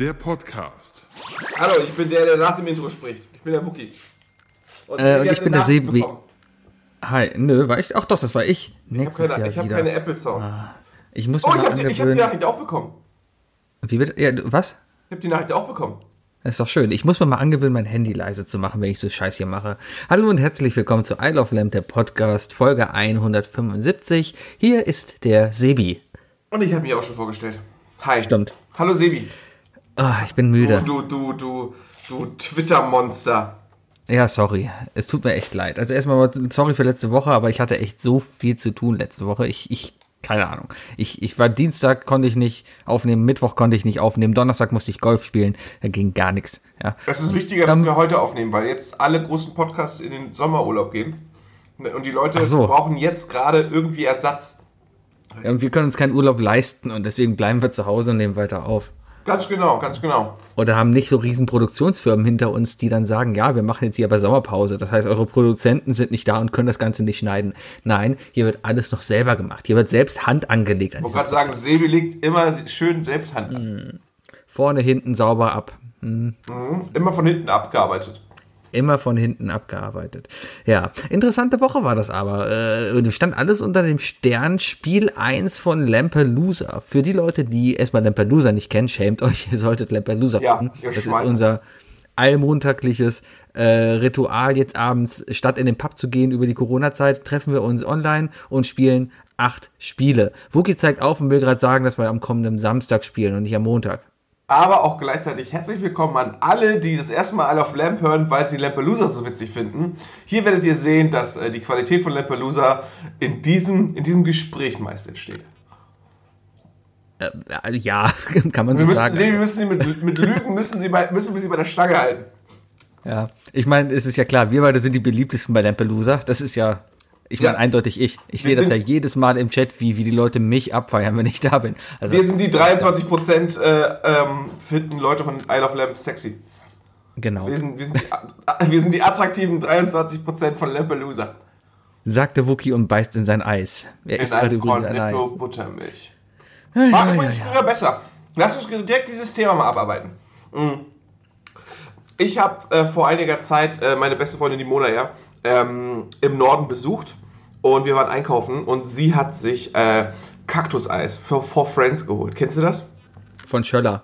der Podcast. Hallo, ich bin der, der nach dem Intro spricht. Ich bin der Wookie. Und, äh, und ich bin der Sebi. Hi, nö, war ich? Ach doch, das war ich. Ich habe keine, ich hab keine Apple Sound. Ah, ich muss oh, ich habe die, hab die Nachricht auch bekommen. Wie wird, ja, was? Ich habe die Nachricht auch bekommen. Das ist doch schön. Ich muss mir mal angewöhnen, mein Handy leise zu machen, wenn ich so Scheiß hier mache. Hallo und herzlich willkommen zu I Love Lamp, der Podcast, Folge 175. Hier ist der Sebi. Und ich habe mich auch schon vorgestellt. Hi. Stimmt. Hallo Sebi. Oh, ich bin müde. Du, du, du, du, du Twitter-Monster. Ja, sorry. Es tut mir echt leid. Also erstmal sorry für letzte Woche, aber ich hatte echt so viel zu tun letzte Woche. Ich, ich, keine Ahnung. Ich, ich war Dienstag konnte ich nicht aufnehmen, Mittwoch konnte ich nicht aufnehmen, Donnerstag musste ich Golf spielen, da ging gar nichts. Ja. Es ist wichtiger, dass wir heute aufnehmen, weil jetzt alle großen Podcasts in den Sommerurlaub gehen. Und die Leute so. brauchen jetzt gerade irgendwie Ersatz. Ja, und wir können uns keinen Urlaub leisten und deswegen bleiben wir zu Hause und nehmen weiter auf. Ganz genau, ganz genau. Oder haben nicht so riesen Produktionsfirmen hinter uns, die dann sagen, ja, wir machen jetzt hier aber Sommerpause. Das heißt, eure Produzenten sind nicht da und können das Ganze nicht schneiden. Nein, hier wird alles noch selber gemacht. Hier wird selbst Hand angelegt. ich wollte gerade sagen, Sebi legt immer schön selbst Hand an. Hm. Vorne, hinten sauber ab. Hm. Mhm. Immer von hinten abgearbeitet immer von hinten abgearbeitet. Ja, interessante Woche war das aber. Äh, stand alles unter dem Stern Spiel 1 von Lampelusa. Für die Leute, die erstmal Lampelusa nicht kennen, schämt euch, ihr solltet Lampelusa ja, gucken. Das ist unser allmontagliches äh, Ritual. Jetzt abends, statt in den Pub zu gehen über die Corona-Zeit, treffen wir uns online und spielen acht Spiele. Wookie zeigt auf und will gerade sagen, dass wir am kommenden Samstag spielen und nicht am Montag aber auch gleichzeitig herzlich willkommen an alle, die das erste Mal alle auf Lamp hören, weil sie Lampelusa so witzig finden. Hier werdet ihr sehen, dass äh, die Qualität von Lampelusa in diesem, in diesem Gespräch meist entsteht. Äh, ja, kann man so wir sagen. Sehen, wir müssen sie mit, mit Lügen müssen, sie bei, müssen wir sie bei der Stange halten. Ja, ich meine, es ist ja klar, wir beide sind die beliebtesten bei Lampelusa. Das ist ja ich meine, ja. eindeutig ich. Ich sehe das ja jedes Mal im Chat, wie, wie die Leute mich abfeiern, wenn ich da bin. Also, wir sind die 23 Prozent äh, ähm, finden Leute von Isle of Lamp sexy. Genau. Wir sind, wir sind, die, wir sind die attraktiven 23 Prozent von Lampelusa. Sagte Wookie und beißt in sein Eis. Er in ist gerade übrigens ein Eis. Buttermilch. War ja, übrigens ja, früher besser. Lass uns direkt dieses Thema mal abarbeiten. Mhm. Ich habe äh, vor einiger Zeit äh, meine beste Freundin, die Mona, ja, ähm, im Norden besucht und wir waren einkaufen und sie hat sich äh, Kaktuseis für For Friends geholt. Kennst du das? Von Schöller.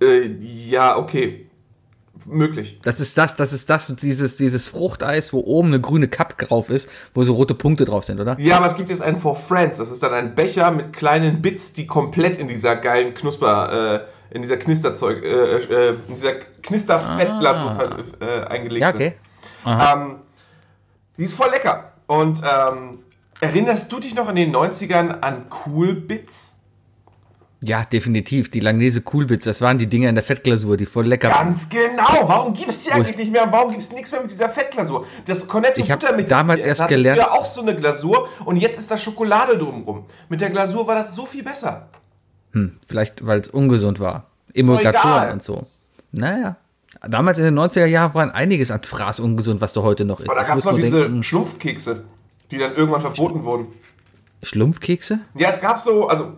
Äh, ja, okay. Möglich. Das ist das, das ist das, dieses, dieses Fruchteis, wo oben eine grüne Cup drauf ist, wo so rote Punkte drauf sind, oder? Ja, aber es gibt jetzt einen For Friends. Das ist dann ein Becher mit kleinen Bits, die komplett in dieser geilen Knusper, äh, in dieser Knisterzeug, äh, äh, in dieser Knisterfettglasur ah. äh, eingelegt ja, okay. sind. Ähm, die ist voll lecker. Und ähm, erinnerst du dich noch in den 90ern an Coolbits? Ja, definitiv. Die Langnese Coolbits, das waren die Dinger in der Fettglasur, die voll lecker waren. Ganz genau. Warum gibt es die eigentlich nicht mehr? Warum gibt es nichts mehr mit dieser Fettglasur? Das Cornetto ich habe damals erst das gelernt. ja auch so eine Glasur und jetzt ist da Schokolade drumrum. Mit der Glasur war das so viel besser. Hm, vielleicht weil es ungesund war. Emulgatoren und so. Naja. Damals in den 90er Jahren waren einiges an Fraß ungesund, was du heute noch isst. Aber da gab es noch diese denken, Schlumpfkekse, die dann irgendwann verboten wurden. Schlumpfkekse? Ja, es gab so, also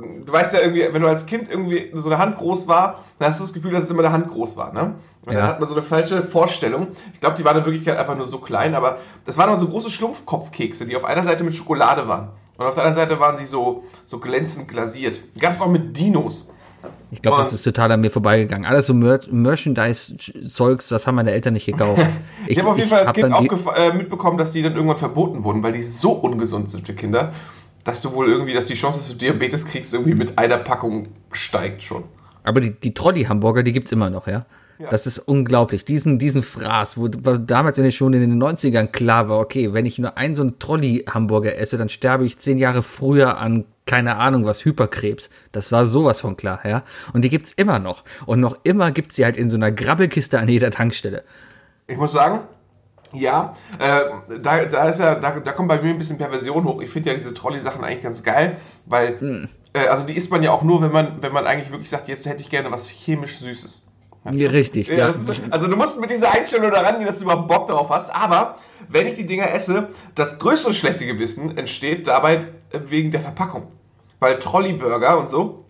du weißt ja irgendwie, wenn du als Kind irgendwie so eine Hand groß war, dann hast du das Gefühl, dass es immer eine Hand groß war, ne? Und ja. dann hat man so eine falsche Vorstellung. Ich glaube, die waren in Wirklichkeit einfach nur so klein, aber das waren immer so große Schlumpfkopfkekse, die auf einer Seite mit Schokolade waren. Und auf der anderen Seite waren sie so, so glänzend glasiert. Gab es auch mit Dinos. Ich glaube, das ist total an mir vorbeigegangen. Alles so Mer Merchandise-Zeugs, das haben meine Eltern nicht gekauft. Ich, ich habe auf jeden Fall als Kind auch äh, mitbekommen, dass die dann irgendwann verboten wurden, weil die so ungesund sind für Kinder, dass du wohl irgendwie, dass die Chance, dass du Diabetes kriegst, irgendwie mit einer Packung steigt schon. Aber die, die Trolli-Hamburger, die gibt es immer noch, ja? Ja? Das ist unglaublich. Diesen, diesen Fraß, wo, damals in den, schon in den 90ern klar war, okay, wenn ich nur einen so einen Trolli-Hamburger esse, dann sterbe ich zehn Jahre früher an keine Ahnung was, Hyperkrebs. Das war sowas von klar, ja. Und die gibt's immer noch. Und noch immer gibt's sie halt in so einer Grabbelkiste an jeder Tankstelle. Ich muss sagen, ja, äh, da, da ist ja, da, da kommt bei mir ein bisschen Perversion hoch. Ich finde ja diese Trolley-Sachen eigentlich ganz geil, weil, mm. äh, also die isst man ja auch nur, wenn man, wenn man eigentlich wirklich sagt, jetzt hätte ich gerne was chemisch Süßes. Ja, richtig. Ja, ja. Ist, also du musst mit dieser Einstellung daran gehen, dass du überhaupt Bock darauf hast. Aber wenn ich die Dinger esse, das größte schlechte Gewissen entsteht dabei äh, wegen der Verpackung. Weil Trolley-Burger und so,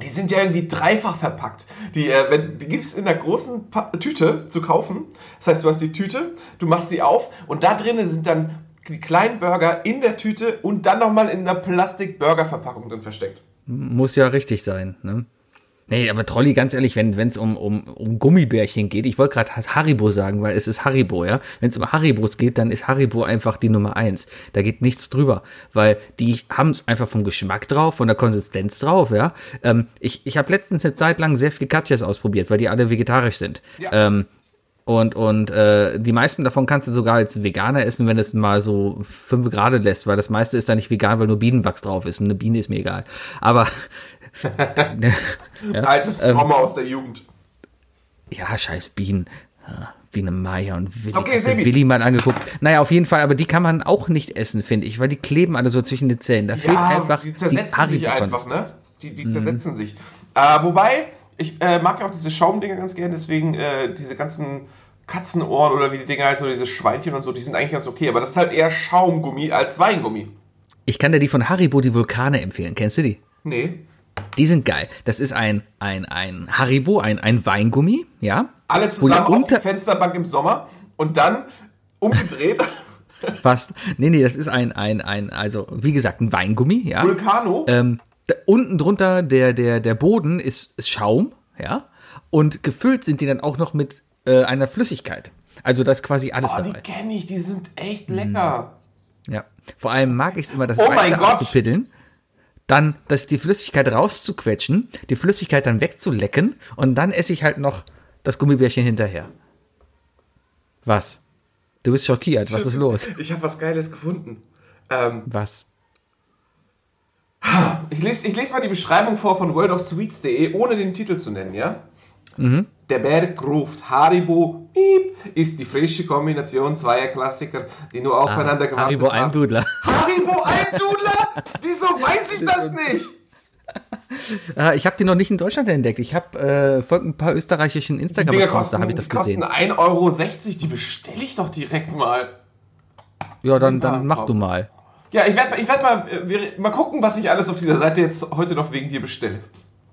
die sind ja irgendwie dreifach verpackt. Die, äh, die gibt es in der großen pa Tüte zu kaufen. Das heißt, du hast die Tüte, du machst sie auf und da drinnen sind dann die kleinen Burger in der Tüte und dann nochmal in der Plastik-Burger-Verpackung drin versteckt. Muss ja richtig sein, ne? Nee, aber Trolli, ganz ehrlich, wenn es um, um, um Gummibärchen geht, ich wollte gerade Haribo sagen, weil es ist Haribo, ja. Wenn es um Haribos geht, dann ist Haribo einfach die Nummer eins. Da geht nichts drüber, weil die haben es einfach vom Geschmack drauf, von der Konsistenz drauf, ja. Ähm, ich ich habe letztens eine Zeit lang sehr viel Katjas ausprobiert, weil die alle vegetarisch sind. Ja. Ähm, und, und äh, die meisten davon kannst du sogar als Veganer essen, wenn es mal so fünf Grad lässt, weil das meiste ist da nicht vegan, weil nur Bienenwachs drauf ist. Und eine Biene ist mir egal. Aber ja, altes Trauma ähm, aus der Jugend. Ja, scheiß Bienen. Biene Meier und Willi, okay, Willi mal angeguckt. Naja, auf jeden Fall, aber die kann man auch nicht essen, finde ich, weil die kleben alle so zwischen den Zähnen. Da ja, fehlt einfach die zersetzen die sich einfach, ne? Die, die mhm. zersetzen sich. Äh, wobei, ich äh, mag ja auch diese Schaumdinger ganz gerne, deswegen äh, diese ganzen Katzenohren oder wie die Dinger heißen oder diese Schweinchen und so, die sind eigentlich ganz okay, aber das ist halt eher Schaumgummi als Weingummi. Ich kann dir die von Haribo, die Vulkane empfehlen. Kennst du die? Nee. Die sind geil. Das ist ein, ein, ein Haribo, ein, ein Weingummi, ja. Alle zusammen auf die Fensterbank im Sommer und dann umgedreht. Fast. Nee, nee, das ist ein, ein, ein, also wie gesagt, ein Weingummi, ja. Vulcano. Ähm, unten drunter der, der, der Boden ist, ist Schaum, ja. Und gefüllt sind die dann auch noch mit äh, einer Flüssigkeit. Also das ist quasi alles oh, dabei. die kenne ich, die sind echt lecker. Ja. Vor allem mag ich es immer, das oh Weiße abzupiddeln dann das, die Flüssigkeit rauszuquetschen, die Flüssigkeit dann wegzulecken und dann esse ich halt noch das Gummibärchen hinterher. Was? Du bist schockiert, was ist los? Ich habe was Geiles gefunden. Ähm, was? Ich lese, ich lese mal die Beschreibung vor von worldofsweets.de, ohne den Titel zu nennen, ja? Mhm. Der Berg ruft Haribo piep, ist die frische Kombination zweier Klassiker, die nur ah, aufeinander ah, gewartet Haribo haben. Eindudler. Haribo Eindudler? Wieso weiß ich das nicht? Ah, ich habe die noch nicht in Deutschland entdeckt. Ich habe äh, folgt ein paar österreichischen Instagram-Accounts, da habe ich das gesehen. Die kosten 1,60 Euro, die bestelle ich doch direkt mal. Ja, dann, dann mach du mal. Ja, ich werde ich werd mal, äh, mal gucken, was ich alles auf dieser Seite jetzt heute noch wegen dir bestelle.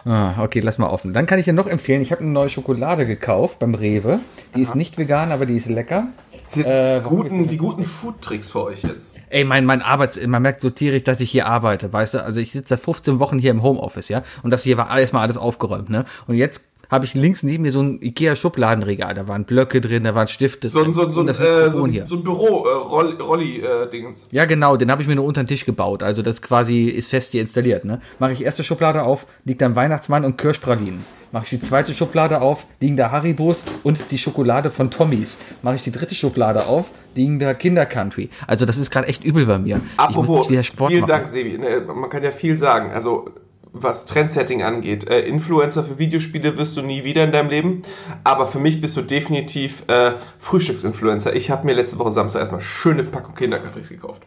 Ah, okay, lass mal offen. Dann kann ich dir noch empfehlen, ich habe eine neue Schokolade gekauft beim Rewe. Die Aha. ist nicht vegan, aber die ist lecker. Hier äh, guten, die guten Food-Tricks für euch jetzt. Ey, mein, mein Arbeits, man merkt so tierisch, dass ich hier arbeite, weißt du? Also ich sitze seit 15 Wochen hier im Homeoffice, ja? Und das hier war alles mal alles aufgeräumt, ne? Und jetzt habe ich links neben mir so ein Ikea-Schubladenregal. Da waren Blöcke drin, da waren Stifte so, drin. So, so, das äh, so, hier. so ein Büro-Rolli-Dingens. Äh, ja, genau, den habe ich mir nur unter den Tisch gebaut. Also das quasi ist fest hier installiert. Ne? Mache ich erste Schublade auf, liegt dann Weihnachtsmann und Kirschpralinen. Mache ich die zweite Schublade auf, liegen da Haribos und die Schokolade von Tommys. Mache ich die dritte Schublade auf, liegen da Kindercountry. Also das ist gerade echt übel bei mir. Apropos, vielen machen. Dank, Sebi. Ne, man kann ja viel sagen. Also was Trendsetting angeht. Äh, Influencer für Videospiele wirst du nie wieder in deinem Leben, aber für mich bist du definitiv äh, Frühstücksinfluencer. Ich habe mir letzte Woche Samstag erstmal schöne Packung Kinderkartrix gekauft.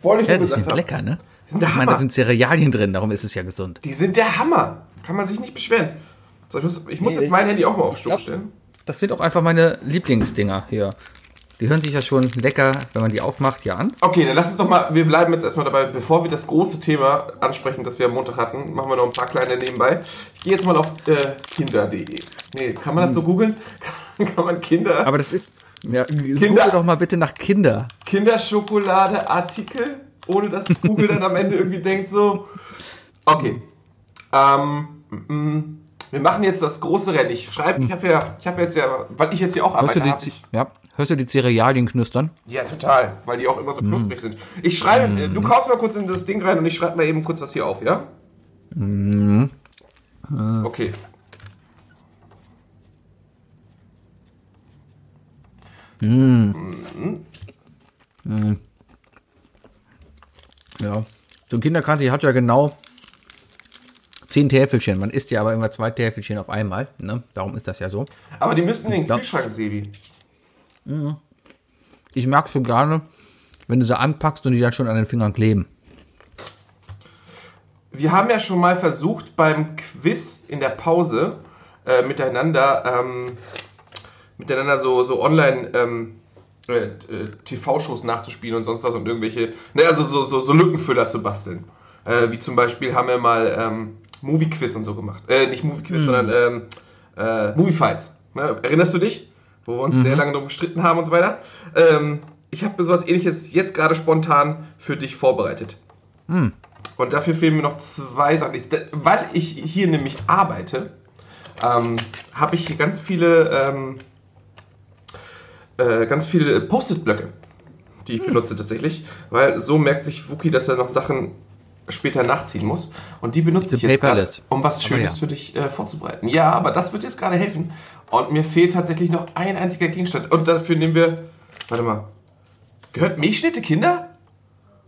Wollte ich ja, die sind haben. lecker, ne? Die sind der ich meine, da sind Cerealien drin, darum ist es ja gesund. Die sind der Hammer. Kann man sich nicht beschweren. So, ich muss, ich muss nee, jetzt mein Handy auch mal auf Stumm stellen. Das sind auch einfach meine Lieblingsdinger hier. Die hören sich ja schon lecker, wenn man die aufmacht, ja an. Okay, dann lass uns doch mal, wir bleiben jetzt erstmal dabei, bevor wir das große Thema ansprechen, das wir am Montag hatten, machen wir noch ein paar kleine nebenbei. Ich gehe jetzt mal auf äh, kinder.de. Nee, kann man das so hm. googeln? kann man Kinder. Aber das ist. Ja, Kinder, google doch mal bitte nach Kinder. Kinderschokoladeartikel, ohne dass Google dann am Ende irgendwie denkt so. Okay. Ähm, mm, mm. wir machen jetzt das große Rennen. Ich schreibe, ich habe ja, ich habe jetzt ja, weil ich jetzt hier auch arbeite, ich, ja. Hörst du die Cerealien knüstern? Ja, total, weil die auch immer so knusprig mm. sind. Ich schreibe, mm. du kaufst mal kurz in das Ding rein und ich schreibe mal eben kurz was hier auf, ja? Mm. Okay. Mm. Mm. Ja. So ein Kinderkante hat ja genau zehn Täfelchen. Man isst ja aber immer zwei Täfelchen auf einmal. Ne? Darum ist das ja so. Aber die müssten in den Kühlschrank, Sebi. Mhm. Ich mag so gerne, wenn du sie anpackst und die dann schon an den Fingern kleben. Wir haben ja schon mal versucht, beim Quiz in der Pause äh, miteinander, ähm, miteinander so, so online ähm, äh, TV-Shows nachzuspielen und sonst was und irgendwelche, ne, also so, so, so Lückenfüller zu basteln. Äh, wie zum Beispiel haben wir mal ähm, Movie Quiz und so gemacht. Äh, nicht Movie Quiz, mhm. sondern ähm, äh, Movie Fights. Ne? Erinnerst du dich? Wo wir uns mhm. sehr lange drum gestritten haben und so weiter. Ähm, ich habe mir sowas ähnliches jetzt gerade spontan für dich vorbereitet. Mhm. Und dafür fehlen mir noch zwei Sachen. Ich, weil ich hier nämlich arbeite, ähm, habe ich hier ganz viele, ähm, äh, ganz viele Post-it-Blöcke, die ich hm. benutze tatsächlich, weil so merkt sich Wookie, dass er noch Sachen später nachziehen muss. Und die benutze ich jetzt grade, um was Schönes ja. für dich äh, vorzubereiten. Ja, aber das wird jetzt gerade helfen. Und mir fehlt tatsächlich noch ein einziger Gegenstand. Und dafür nehmen wir, warte mal, gehört Milchschnitte Kinder?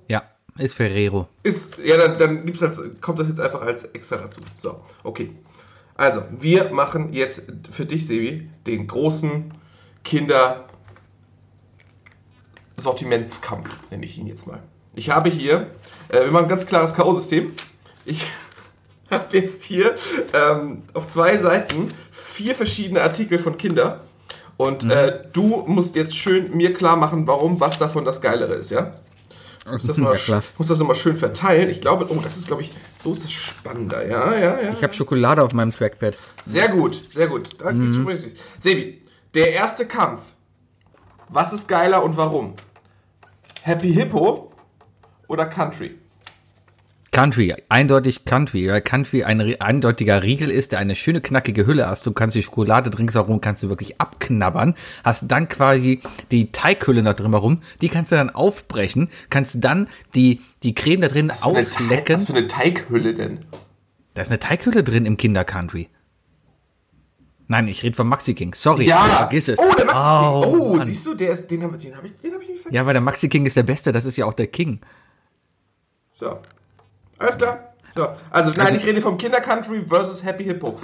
Ja, ist Ferrero. Ist, ja, dann, dann gibt's halt, kommt das jetzt einfach als extra dazu. So, okay. Also, wir machen jetzt für dich, Sebi, den großen Kinder Sortimentskampf, nenne ich ihn jetzt mal. Ich habe hier, äh, wir machen ein ganz klares K.O.-System. Ich habe jetzt hier ähm, auf zwei Seiten vier verschiedene Artikel von Kinder. Und mhm. äh, du musst jetzt schön mir klar machen, warum was davon das Geilere ist, ja? Ich muss das, mal, ja, muss das nochmal schön verteilen. Ich glaube, oh, das ist, glaube ich, so ist das spannender. Ja, ja, ja. Ich habe Schokolade auf meinem Trackpad. Sehr gut, sehr gut. Mhm. Sebi, der erste Kampf. Was ist geiler und warum? Happy Hippo oder Country? Country, eindeutig Country, weil Country ein eindeutiger Riegel ist, der eine schöne knackige Hülle hast. Du kannst die Schokolade ringsherum, kannst du wirklich abknabbern, hast dann quasi die Teighülle noch drumherum, die kannst du dann aufbrechen, kannst dann die, die Creme da drin was auslecken. was für eine Teighülle denn? Da ist eine Teighülle drin im Kinder Country. Nein, ich rede vom Maxi King. Sorry, ja. vergiss es. Oh, der Maxi oh, King. Oh, Mann. siehst du, der ist, den habe hab ich, den hab ich nicht vergessen. Ja, weil der Maxi King ist der Beste, das ist ja auch der King. So, alles klar. So, also nein, also, ich rede vom Kinder Country versus Happy Hippo.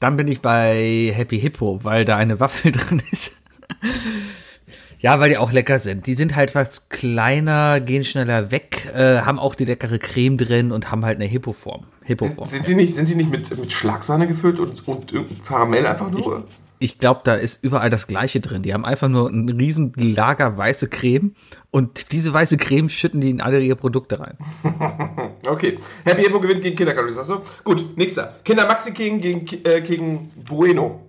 Dann bin ich bei Happy Hippo, weil da eine Waffel drin ist. ja, weil die auch lecker sind. Die sind halt was kleiner, gehen schneller weg, äh, haben auch die leckere Creme drin und haben halt eine Hippo-Form. Hippo sind, sind, die nicht, sind die nicht mit, mit Schlagsahne gefüllt und, und irgendein Karamell einfach nur? Ich, glaube, da ist überall das Gleiche drin. Die haben einfach nur ein riesen Lager weiße Creme und diese weiße Creme schütten die in alle ihre Produkte rein. okay. Happy Hippo gewinnt gegen Kindercalories, sagst du? Gut, nächster. Kinder Maxi King gegen, äh, gegen Bueno.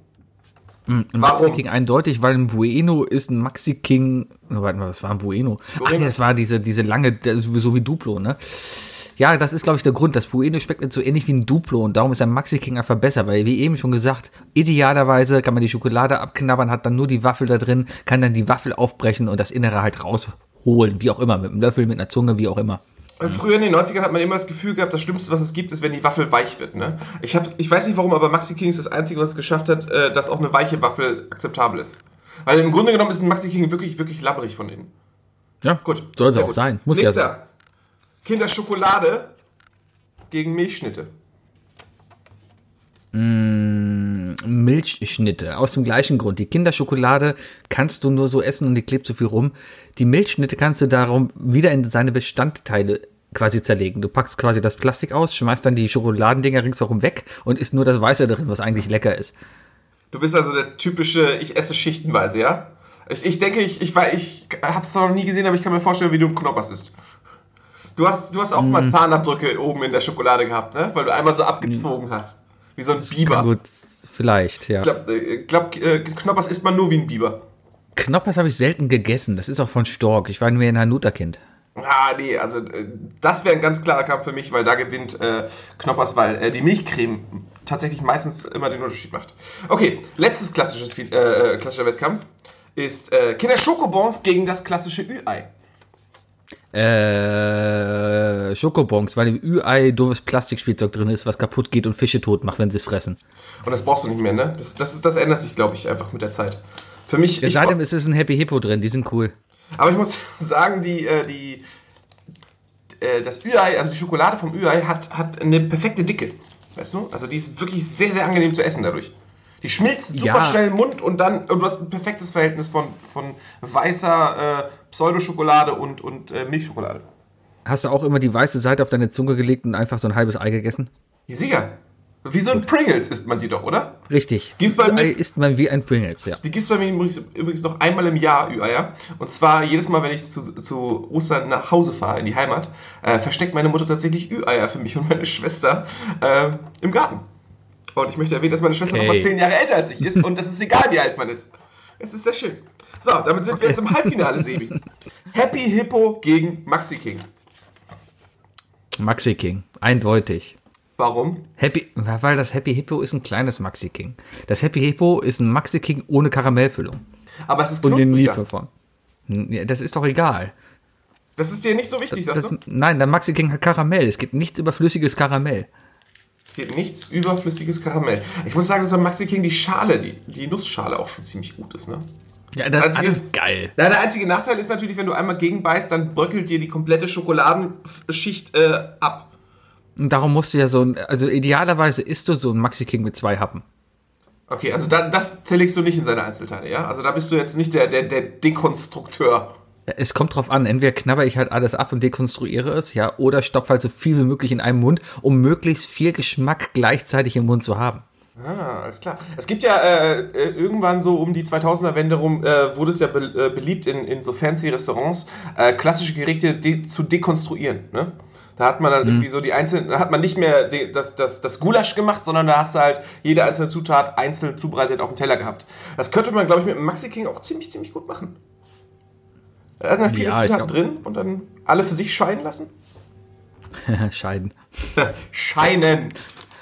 Mhm, Maxi King eindeutig, weil ein Bueno ist ein Maxi King. Warte mal, was war ein Bueno? Ach nee, das war diese, diese lange, so wie Duplo, ne? Ja, das ist, glaube ich, der Grund. Das Bueno schmeckt nicht so ähnlich wie ein Duplo und darum ist ein Maxi King einfach besser, weil, wie eben schon gesagt, idealerweise kann man die Schokolade abknabbern, hat dann nur die Waffel da drin, kann dann die Waffel aufbrechen und das Innere halt rausholen, wie auch immer, mit einem Löffel, mit einer Zunge, wie auch immer. Früher in den 90ern hat man immer das Gefühl gehabt, das Schlimmste, was es gibt, ist, wenn die Waffel weich wird. Ne? Ich, hab, ich weiß nicht warum, aber Maxi King ist das Einzige, was es geschafft hat, äh, dass auch eine weiche Waffel akzeptabel ist. Weil im Grunde genommen ist ein Maxi King wirklich, wirklich labbrig von innen. Ja, gut. Soll es auch gut. sein. Muss Nächster. ja sein. Kinderschokolade gegen Milchschnitte. Mmh, Milchschnitte. Aus dem gleichen Grund. Die Kinderschokolade kannst du nur so essen und die klebt so viel rum. Die Milchschnitte kannst du darum wieder in seine Bestandteile quasi zerlegen. Du packst quasi das Plastik aus, schmeißt dann die Schokoladendinger ringsherum weg und isst nur das Weiße drin, was eigentlich lecker ist. Du bist also der typische, ich esse schichtenweise, ja? Ich, ich denke, ich, ich, ich habe es noch nie gesehen, aber ich kann mir vorstellen, wie du einen Knoppers isst. Du hast, du hast auch mal mhm. Zahnabdrücke oben in der Schokolade gehabt, ne? Weil du einmal so abgezogen hast. Wie so ein das Biber. Gut, vielleicht, ja. Ich glaube, äh, glaub, äh, Knoppers isst man nur wie ein Biber. Knoppers habe ich selten gegessen. Das ist auch von Stork. Ich war nur ein Hanuta-Kind. Ah, nee, also äh, das wäre ein ganz klarer Kampf für mich, weil da gewinnt äh, Knoppers, weil äh, die Milchcreme tatsächlich meistens immer den Unterschied macht. Okay, letztes klassisches, äh, klassischer Wettkampf ist äh, Kinder Schokobons gegen das klassische Ü-Ei äh, Schokobons, weil im Ü-Ei doofes Plastikspielzeug drin ist, was kaputt geht und Fische tot macht, wenn sie es fressen. Und das brauchst du nicht mehr, ne? Das, das, ist, das ändert sich, glaube ich, einfach mit der Zeit. Für mich. Ja, seitdem ist es ein Happy Hippo drin, die sind cool. Aber ich muss sagen, die, äh, die, äh, das Ü-Ei, also die Schokolade vom Ü-Ei hat, hat eine perfekte Dicke. Weißt du? Also die ist wirklich sehr, sehr angenehm zu essen dadurch. Die schmilzt super ja. schnell im Mund und dann und du hast ein perfektes Verhältnis von, von weißer äh, Pseudoschokolade und, und äh, Milchschokolade. Hast du auch immer die weiße Seite auf deine Zunge gelegt und einfach so ein halbes Ei gegessen? Ja, sicher. Wie so ein Pringles isst man die doch, oder? Richtig. Gibt's bei mir, isst man wie ein Pringles, ja. Die gibt es bei mir übrigens, übrigens, noch einmal im Jahr, Ü-Eier. Und zwar jedes Mal, wenn ich zu, zu Ostern nach Hause fahre, in die Heimat, äh, versteckt meine Mutter tatsächlich Ü-Eier für mich und meine Schwester äh, im Garten. Und ich möchte erwähnen, dass meine Schwester okay. noch mal zehn Jahre älter als ich ist und es ist egal, wie alt man ist. Es ist sehr schön. So, damit sind okay. wir jetzt im Halbfinale, Sebi. Happy Hippo gegen Maxi King. Maxi King, eindeutig. Warum? Happy, weil das Happy Hippo ist ein kleines Maxi King. Das Happy Hippo ist ein Maxi King ohne Karamellfüllung. Aber es ist Und in Lieferform. Das ist doch egal. Das ist dir nicht so wichtig, das, sagst du? Nein, der Maxi King hat Karamell. Es gibt nichts überflüssiges Karamell. Es gibt nichts überflüssiges Karamell. Ich muss sagen, dass beim Maxi King die Schale, die, die Nussschale auch schon ziemlich gut ist, ne? Ja, das einzige, ist geil. Ja, der einzige Nachteil ist natürlich, wenn du einmal gegenbeißt, dann bröckelt dir die komplette Schokoladenschicht äh, ab. Und darum musst du ja so ein, also idealerweise isst du so ein Maxi King mit zwei Happen. Okay, also da, das zerlegst du nicht in seine Einzelteile, ja? Also da bist du jetzt nicht der, der, der Dekonstrukteur. Es kommt drauf an, entweder knabber ich halt alles ab und dekonstruiere es, ja, oder stopfe halt so viel wie möglich in einen Mund, um möglichst viel Geschmack gleichzeitig im Mund zu haben. Ah, alles klar. Es gibt ja äh, äh irgendwann so um die 2000er-Wende rum, äh, wurde es ja be äh, beliebt in, in so fancy Restaurants, äh, klassische Gerichte de zu dekonstruieren. Ne? Da hat man dann mhm. irgendwie so die einzelnen, da hat man nicht mehr das, das, das Gulasch gemacht, sondern da hast du halt jede einzelne Zutat einzeln zubereitet auf dem Teller gehabt. Das könnte man, glaube ich, mit dem Maxi King auch ziemlich, ziemlich gut machen. Da sind viele ja, Zutaten drin und dann alle für sich scheinen lassen. Scheiden. Scheinen.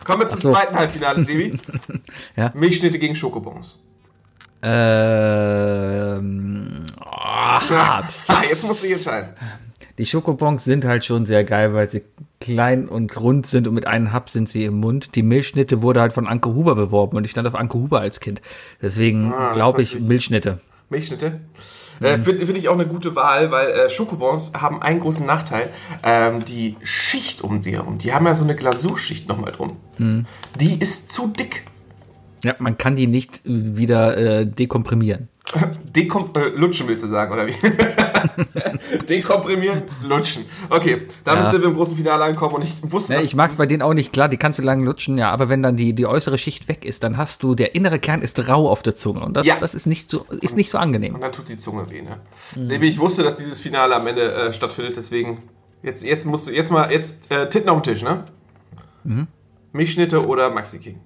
Kommen wir zum so. zweiten Halbfinale, Sebi. ja. Milchschnitte gegen Schokobons. Ähm, oh, hart. ja, jetzt musst du dich entscheiden. Die Schokobons sind halt schon sehr geil, weil sie klein und rund sind und mit einem Hub sind sie im Mund. Die Milchschnitte wurde halt von Anke Huber beworben und ich stand auf Anke Huber als Kind. Deswegen ah, glaube ich Milchschnitte. Milchschnitte? Äh, mhm. Finde find ich auch eine gute Wahl, weil äh, Schokobons haben einen großen Nachteil. Ähm, die Schicht um die herum, die haben ja so eine Glasurschicht nochmal drum. Mhm. Die ist zu dick. Ja, man kann die nicht wieder äh, dekomprimieren. Dekom äh, lutschen willst du sagen, oder wie? Dekomprimieren, lutschen. Okay, damit ja. sind wir im großen Finale angekommen und ich wusste. Ja, ich mag es bei denen auch nicht, klar, die kannst du lang lutschen, ja, aber wenn dann die, die äußere Schicht weg ist, dann hast du, der innere Kern ist rau auf der Zunge und das, ja. das ist, nicht so, ist nicht so angenehm. Und dann tut die Zunge weh, ne? Mhm. Ich wusste, dass dieses Finale am Ende äh, stattfindet, deswegen, jetzt, jetzt musst du, jetzt mal, jetzt äh, Titten auf den Tisch, ne? Mhm. Milchschnitte oder Maxi King?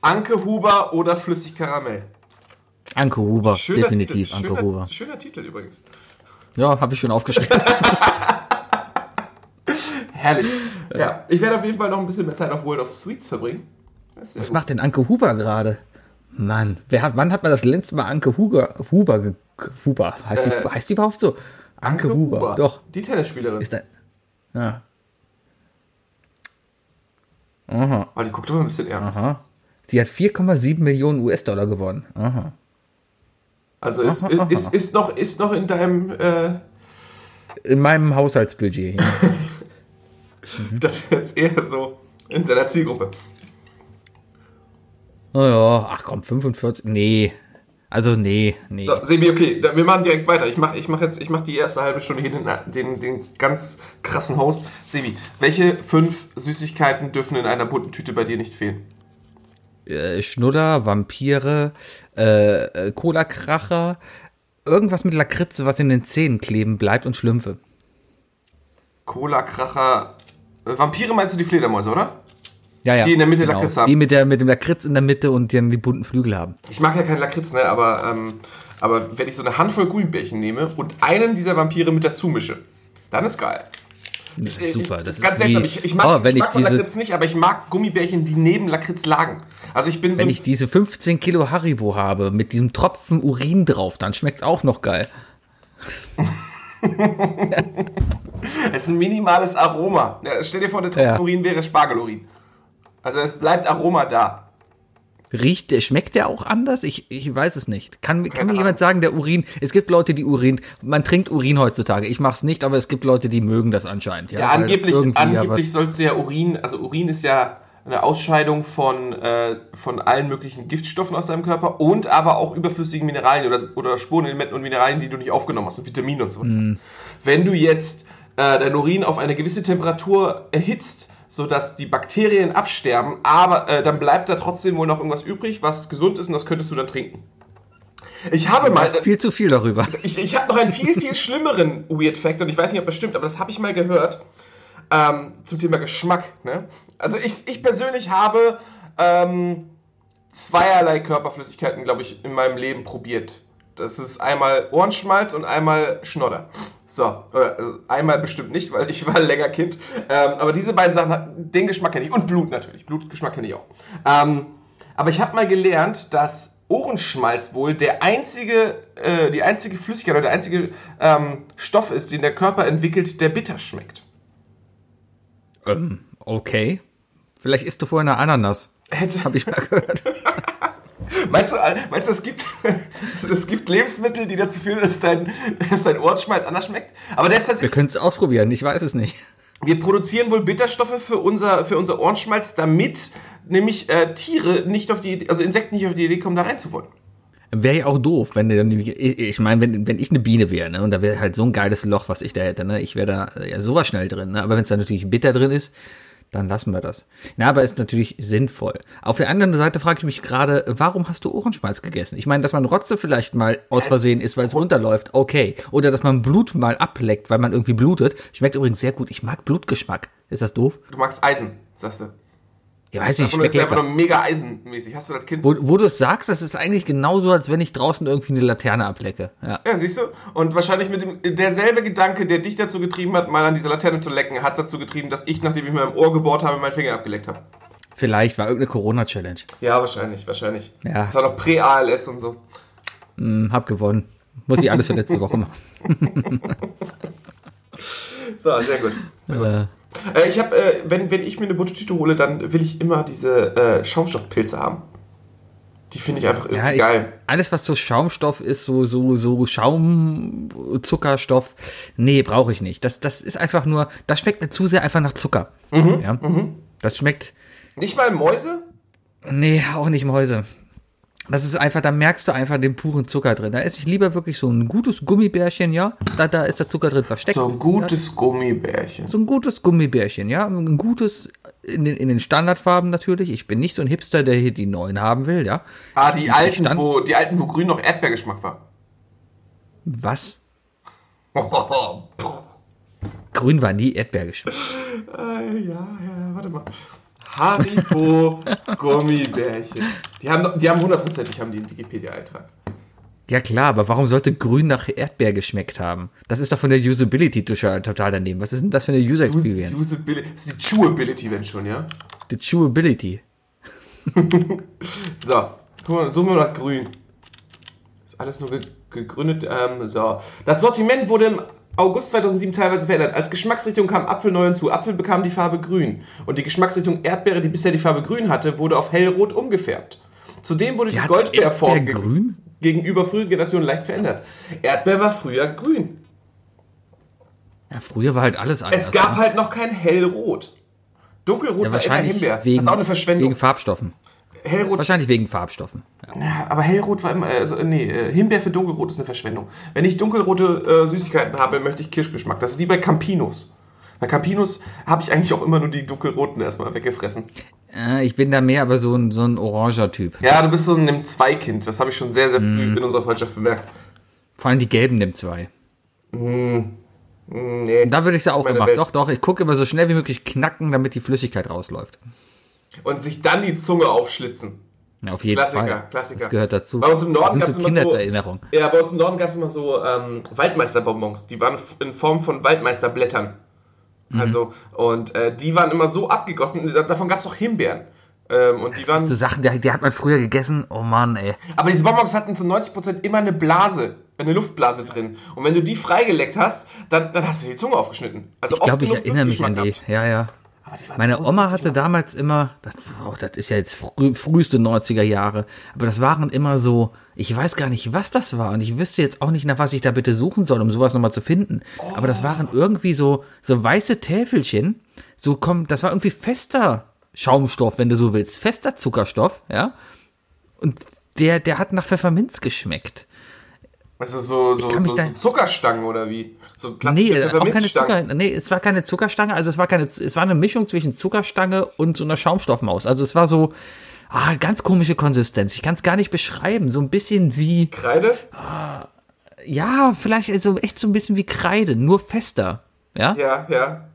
Anke Huber oder Flüssigkaramell? Anke Huber, schöner definitiv Titel, Anke schöner, Huber. Schöner Titel übrigens. Ja, habe ich schon aufgeschrieben. Herrlich. Ja, ich werde auf jeden Fall noch ein bisschen mehr Zeit auf World of Sweets verbringen. Was gut. macht denn Anke Huber gerade? Mann, wer hat, wann hat man das letzte Mal Anke Huber, Huber, Huber, heißt, äh, die, heißt die überhaupt so? Anke, Anke Huber. Huber, doch. Die Tennisspielerin. Ist da, ja. Aha. Oh, die guckt immer ein bisschen ernst. Aha. Die hat 4,7 Millionen US-Dollar gewonnen. Aha. Also ist, aha, aha. Ist, ist, noch, ist noch in deinem. Äh in meinem Haushaltsbudget. mhm. Das jetzt eher so in deiner Zielgruppe. Oh ja, ach komm, 45. Nee. Also nee, nee. So, Sebi, okay, wir machen direkt weiter. Ich mache ich mach jetzt, ich mache die erste halbe Stunde hier den, den, den ganz krassen Host. Sebi, welche fünf Süßigkeiten dürfen in einer bunten Tüte bei dir nicht fehlen? Äh, Schnuller, Vampire, äh, äh, Cola-Kracher, irgendwas mit Lakritze, was in den Zähnen kleben bleibt und Schlümpfe. Cola-Kracher, äh, Vampire meinst du die Fledermäuse, oder? Ja, ja. Die in der Mitte genau. Lakritz haben. Die mit, der, mit dem Lakritz in der Mitte und die dann die bunten Flügel haben. Ich mag ja keinen Lakritz, ne, aber, ähm, aber wenn ich so eine Handvoll Gummibärchen nehme und einen dieser Vampire mit dazu mische, dann ist geil. Ich, super, ich, das ist ganz seltsam. Ich, ich mag, oh, wenn ich, mag ich diese, Lakritz nicht, aber ich mag Gummibärchen, die neben Lakritz lagen. Also ich bin so Wenn ich diese 15 Kilo Haribo habe mit diesem Tropfen Urin drauf, dann schmeckt es auch noch geil. es ist ein minimales Aroma. Stell dir vor, der Tropfen ja. Urin wäre Spargelurin. Also es bleibt Aroma da. Riecht der, schmeckt der auch anders? Ich, ich weiß es nicht. Kann, kann mir jemand sagen, der Urin, es gibt Leute, die Urin, man trinkt Urin heutzutage. Ich mach's nicht, aber es gibt Leute, die mögen das anscheinend. Ja, ja angeblich, angeblich sollst du ja Urin, also Urin ist ja eine Ausscheidung von, äh, von allen möglichen Giftstoffen aus deinem Körper und aber auch überflüssigen Mineralien oder, oder Spurenelementen und Mineralien, die du nicht aufgenommen hast und Vitamine und so weiter. Mm. Wenn du jetzt äh, dein Urin auf eine gewisse Temperatur erhitzt, sodass die Bakterien absterben, aber äh, dann bleibt da trotzdem wohl noch irgendwas übrig, was gesund ist und das könntest du dann trinken. Ich habe du mal. viel zu viel darüber. Ich, ich habe noch einen viel, viel schlimmeren Weird Fact und ich weiß nicht, ob das stimmt, aber das habe ich mal gehört ähm, zum Thema Geschmack. Ne? Also ich, ich persönlich habe ähm, zweierlei Körperflüssigkeiten, glaube ich, in meinem Leben probiert. Das ist einmal Ohrenschmalz und einmal Schnodder. So, oder, also einmal bestimmt nicht, weil ich war länger Kind. Ähm, aber diese beiden Sachen, den Geschmack kenne ich. Und Blut natürlich. Blutgeschmack kenne ich auch. Ähm, aber ich habe mal gelernt, dass Ohrenschmalz wohl der einzige, äh, die einzige Flüssigkeit oder der einzige ähm, Stoff ist, den der Körper entwickelt, der bitter schmeckt. Ähm, okay. Vielleicht isst du vorher eine Ananas. Hätte. Hab ich mal gehört. meinst, du, meinst du, es gibt, es gibt Lebensmittel, die dazu führen, dass dein, dass dein Ohrenschmalz anders schmeckt? Aber das ist Wir können es ausprobieren, ich weiß es nicht. Wir produzieren wohl Bitterstoffe für unser, für unser Ohrenschmalz, damit nämlich äh, Tiere nicht auf die, also Insekten nicht auf die Idee kommen, da reinzuwollen. Wäre ja auch doof, wenn dann, ich meine, wenn, wenn ich eine Biene wäre, ne, und da wäre halt so ein geiles Loch, was ich da hätte, ne, ich wäre da ja sowas schnell drin, ne, aber wenn es da natürlich bitter drin ist, dann lassen wir das. Na, aber ist natürlich sinnvoll. Auf der anderen Seite frage ich mich gerade, warum hast du Ohrenschmalz gegessen? Ich meine, dass man Rotze vielleicht mal aus Versehen isst, weil es runterläuft, okay. Oder dass man Blut mal ableckt, weil man irgendwie blutet. Schmeckt übrigens sehr gut. Ich mag Blutgeschmack. Ist das doof? Du magst Eisen, sagst du. Ja, weiß ich, schmeckt einfach nur mega eisenmäßig. Hast du als Kind. Wo, wo du es sagst, das ist eigentlich genauso, als wenn ich draußen irgendwie eine Laterne ablecke. Ja. ja, siehst du? Und wahrscheinlich mit dem, derselbe Gedanke, der dich dazu getrieben hat, mal an diese Laterne zu lecken, hat dazu getrieben, dass ich, nachdem ich mir im Ohr gebohrt habe, meinen Finger abgeleckt habe. Vielleicht war irgendeine Corona-Challenge. Ja, wahrscheinlich, wahrscheinlich. Ja. Das war noch Prä-ALS und so. Hm, hab gewonnen. Muss ich alles für letzte Woche machen. so, sehr gut. Sehr gut. Äh. Äh, ich habe, äh, wenn, wenn ich mir eine bunte Tüte hole, dann will ich immer diese äh, Schaumstoffpilze haben. Die finde ich einfach irgendwie ja, geil. Alles, was so Schaumstoff ist, so, so, so Schaum, Zuckerstoff, nee, brauche ich nicht. Das, das ist einfach nur, das schmeckt mir zu sehr einfach nach Zucker. Mhm, ja? Mhm. Das schmeckt. Nicht mal Mäuse? Nee, auch nicht Mäuse. Das ist einfach, da merkst du einfach den puren Zucker drin. Da esse ich lieber wirklich so ein gutes Gummibärchen, ja. Da, da ist der Zucker drin versteckt. So ein gutes ja. Gummibärchen. So ein gutes Gummibärchen, ja. Ein gutes, in den, in den Standardfarben natürlich. Ich bin nicht so ein Hipster, der hier die neuen haben will, ja. Ah, die, die alten, Stand wo, die alten, wo grün noch Erdbeergeschmack war. Was? grün war nie Erdbeergeschmack. Äh, ja, ja, warte mal. Haribo Gummibärchen. Die haben, die haben hundertprozentig haben die einen Wikipedia-Eintrag. Ja klar, aber warum sollte grün nach Erdbeer geschmeckt haben? Das ist doch von der Usability total daneben. Was ist denn das für eine User Experience? Usability, das ist die Chewability, wenn schon, ja? Die Chewability. so, guck mal, suchen wir nach grün. Ist alles nur gegründet. Ähm, so. Das Sortiment wurde im August 2007 teilweise verändert. Als Geschmacksrichtung kam Apfel neu hinzu. Apfel bekam die Farbe grün. Und die Geschmacksrichtung Erdbeere, die bisher die Farbe grün hatte, wurde auf hellrot umgefärbt. Zudem wurde die, die Goldbeerform ge gegenüber früheren Generationen leicht verändert. Erdbeer war früher grün. Ja, früher war halt alles anders. Es gab ne? halt noch kein hellrot. Dunkelrot ja, war immer Himbeer. Wegen, das ist auch eine Verschwendung. Wegen Farbstoffen. Hellrot. Wahrscheinlich wegen Farbstoffen. Ja. ja. aber hellrot war immer, also nee, äh, Himbeer für dunkelrot ist eine Verschwendung. Wenn ich dunkelrote äh, Süßigkeiten habe, möchte ich Kirschgeschmack. Das ist wie bei Campinos. Bei Campinos habe ich eigentlich auch immer nur die dunkelroten erstmal weggefressen. Äh, ich bin da mehr aber so ein, so ein oranger Typ. Ja, du bist so ein Nimm-2-Kind. Das habe ich schon sehr, sehr früh mm. in unserer Freundschaft bemerkt. Vor allem die gelben Nimm-2. Mm. Nee, da würde ich es ja auch immer. Doch, doch, ich gucke immer so schnell wie möglich knacken, damit die Flüssigkeit rausläuft und sich dann die Zunge aufschlitzen. Ja, auf jeden Klassiker, Fall. Klassiker. Das gehört dazu. Bei uns im Norden gab es so immer so, ja, bei uns im Norden gab es immer so ähm, Waldmeisterbonbons. Die waren in Form von Waldmeisterblättern. Mhm. Also, und äh, die waren immer so abgegossen. Davon gab es auch Himbeeren. Ähm, und die waren. So Sachen, die, die, hat man früher gegessen. Oh Mann, ey. Aber diese Bonbons hatten zu 90% immer eine Blase, eine Luftblase drin. Und wenn du die freigeleckt hast, dann, dann hast du die Zunge aufgeschnitten. Also ich glaube, ich erinnere mich an die. Ja, ja. Meine Oma hatte damals immer, das, oh, das ist ja jetzt früh, früheste 90er Jahre, aber das waren immer so, ich weiß gar nicht, was das war und ich wüsste jetzt auch nicht, nach was ich da bitte suchen soll, um sowas nochmal zu finden. Oh. Aber das waren irgendwie so, so weiße Täfelchen, so kommt, das war irgendwie fester Schaumstoff, wenn du so willst, fester Zuckerstoff, ja. Und der, der hat nach Pfefferminz geschmeckt. Also so, so, so, so Zuckerstangen oder wie? So klassische nee, auch keine Zucker, nee, es war keine Zuckerstange, also es war keine, es war eine Mischung zwischen Zuckerstange und so einer Schaumstoffmaus. Also es war so, ah, ganz komische Konsistenz. Ich kann es gar nicht beschreiben. So ein bisschen wie. Kreide? Ah, ja, vielleicht also echt so ein bisschen wie Kreide, nur fester. Ja? Ja, ja.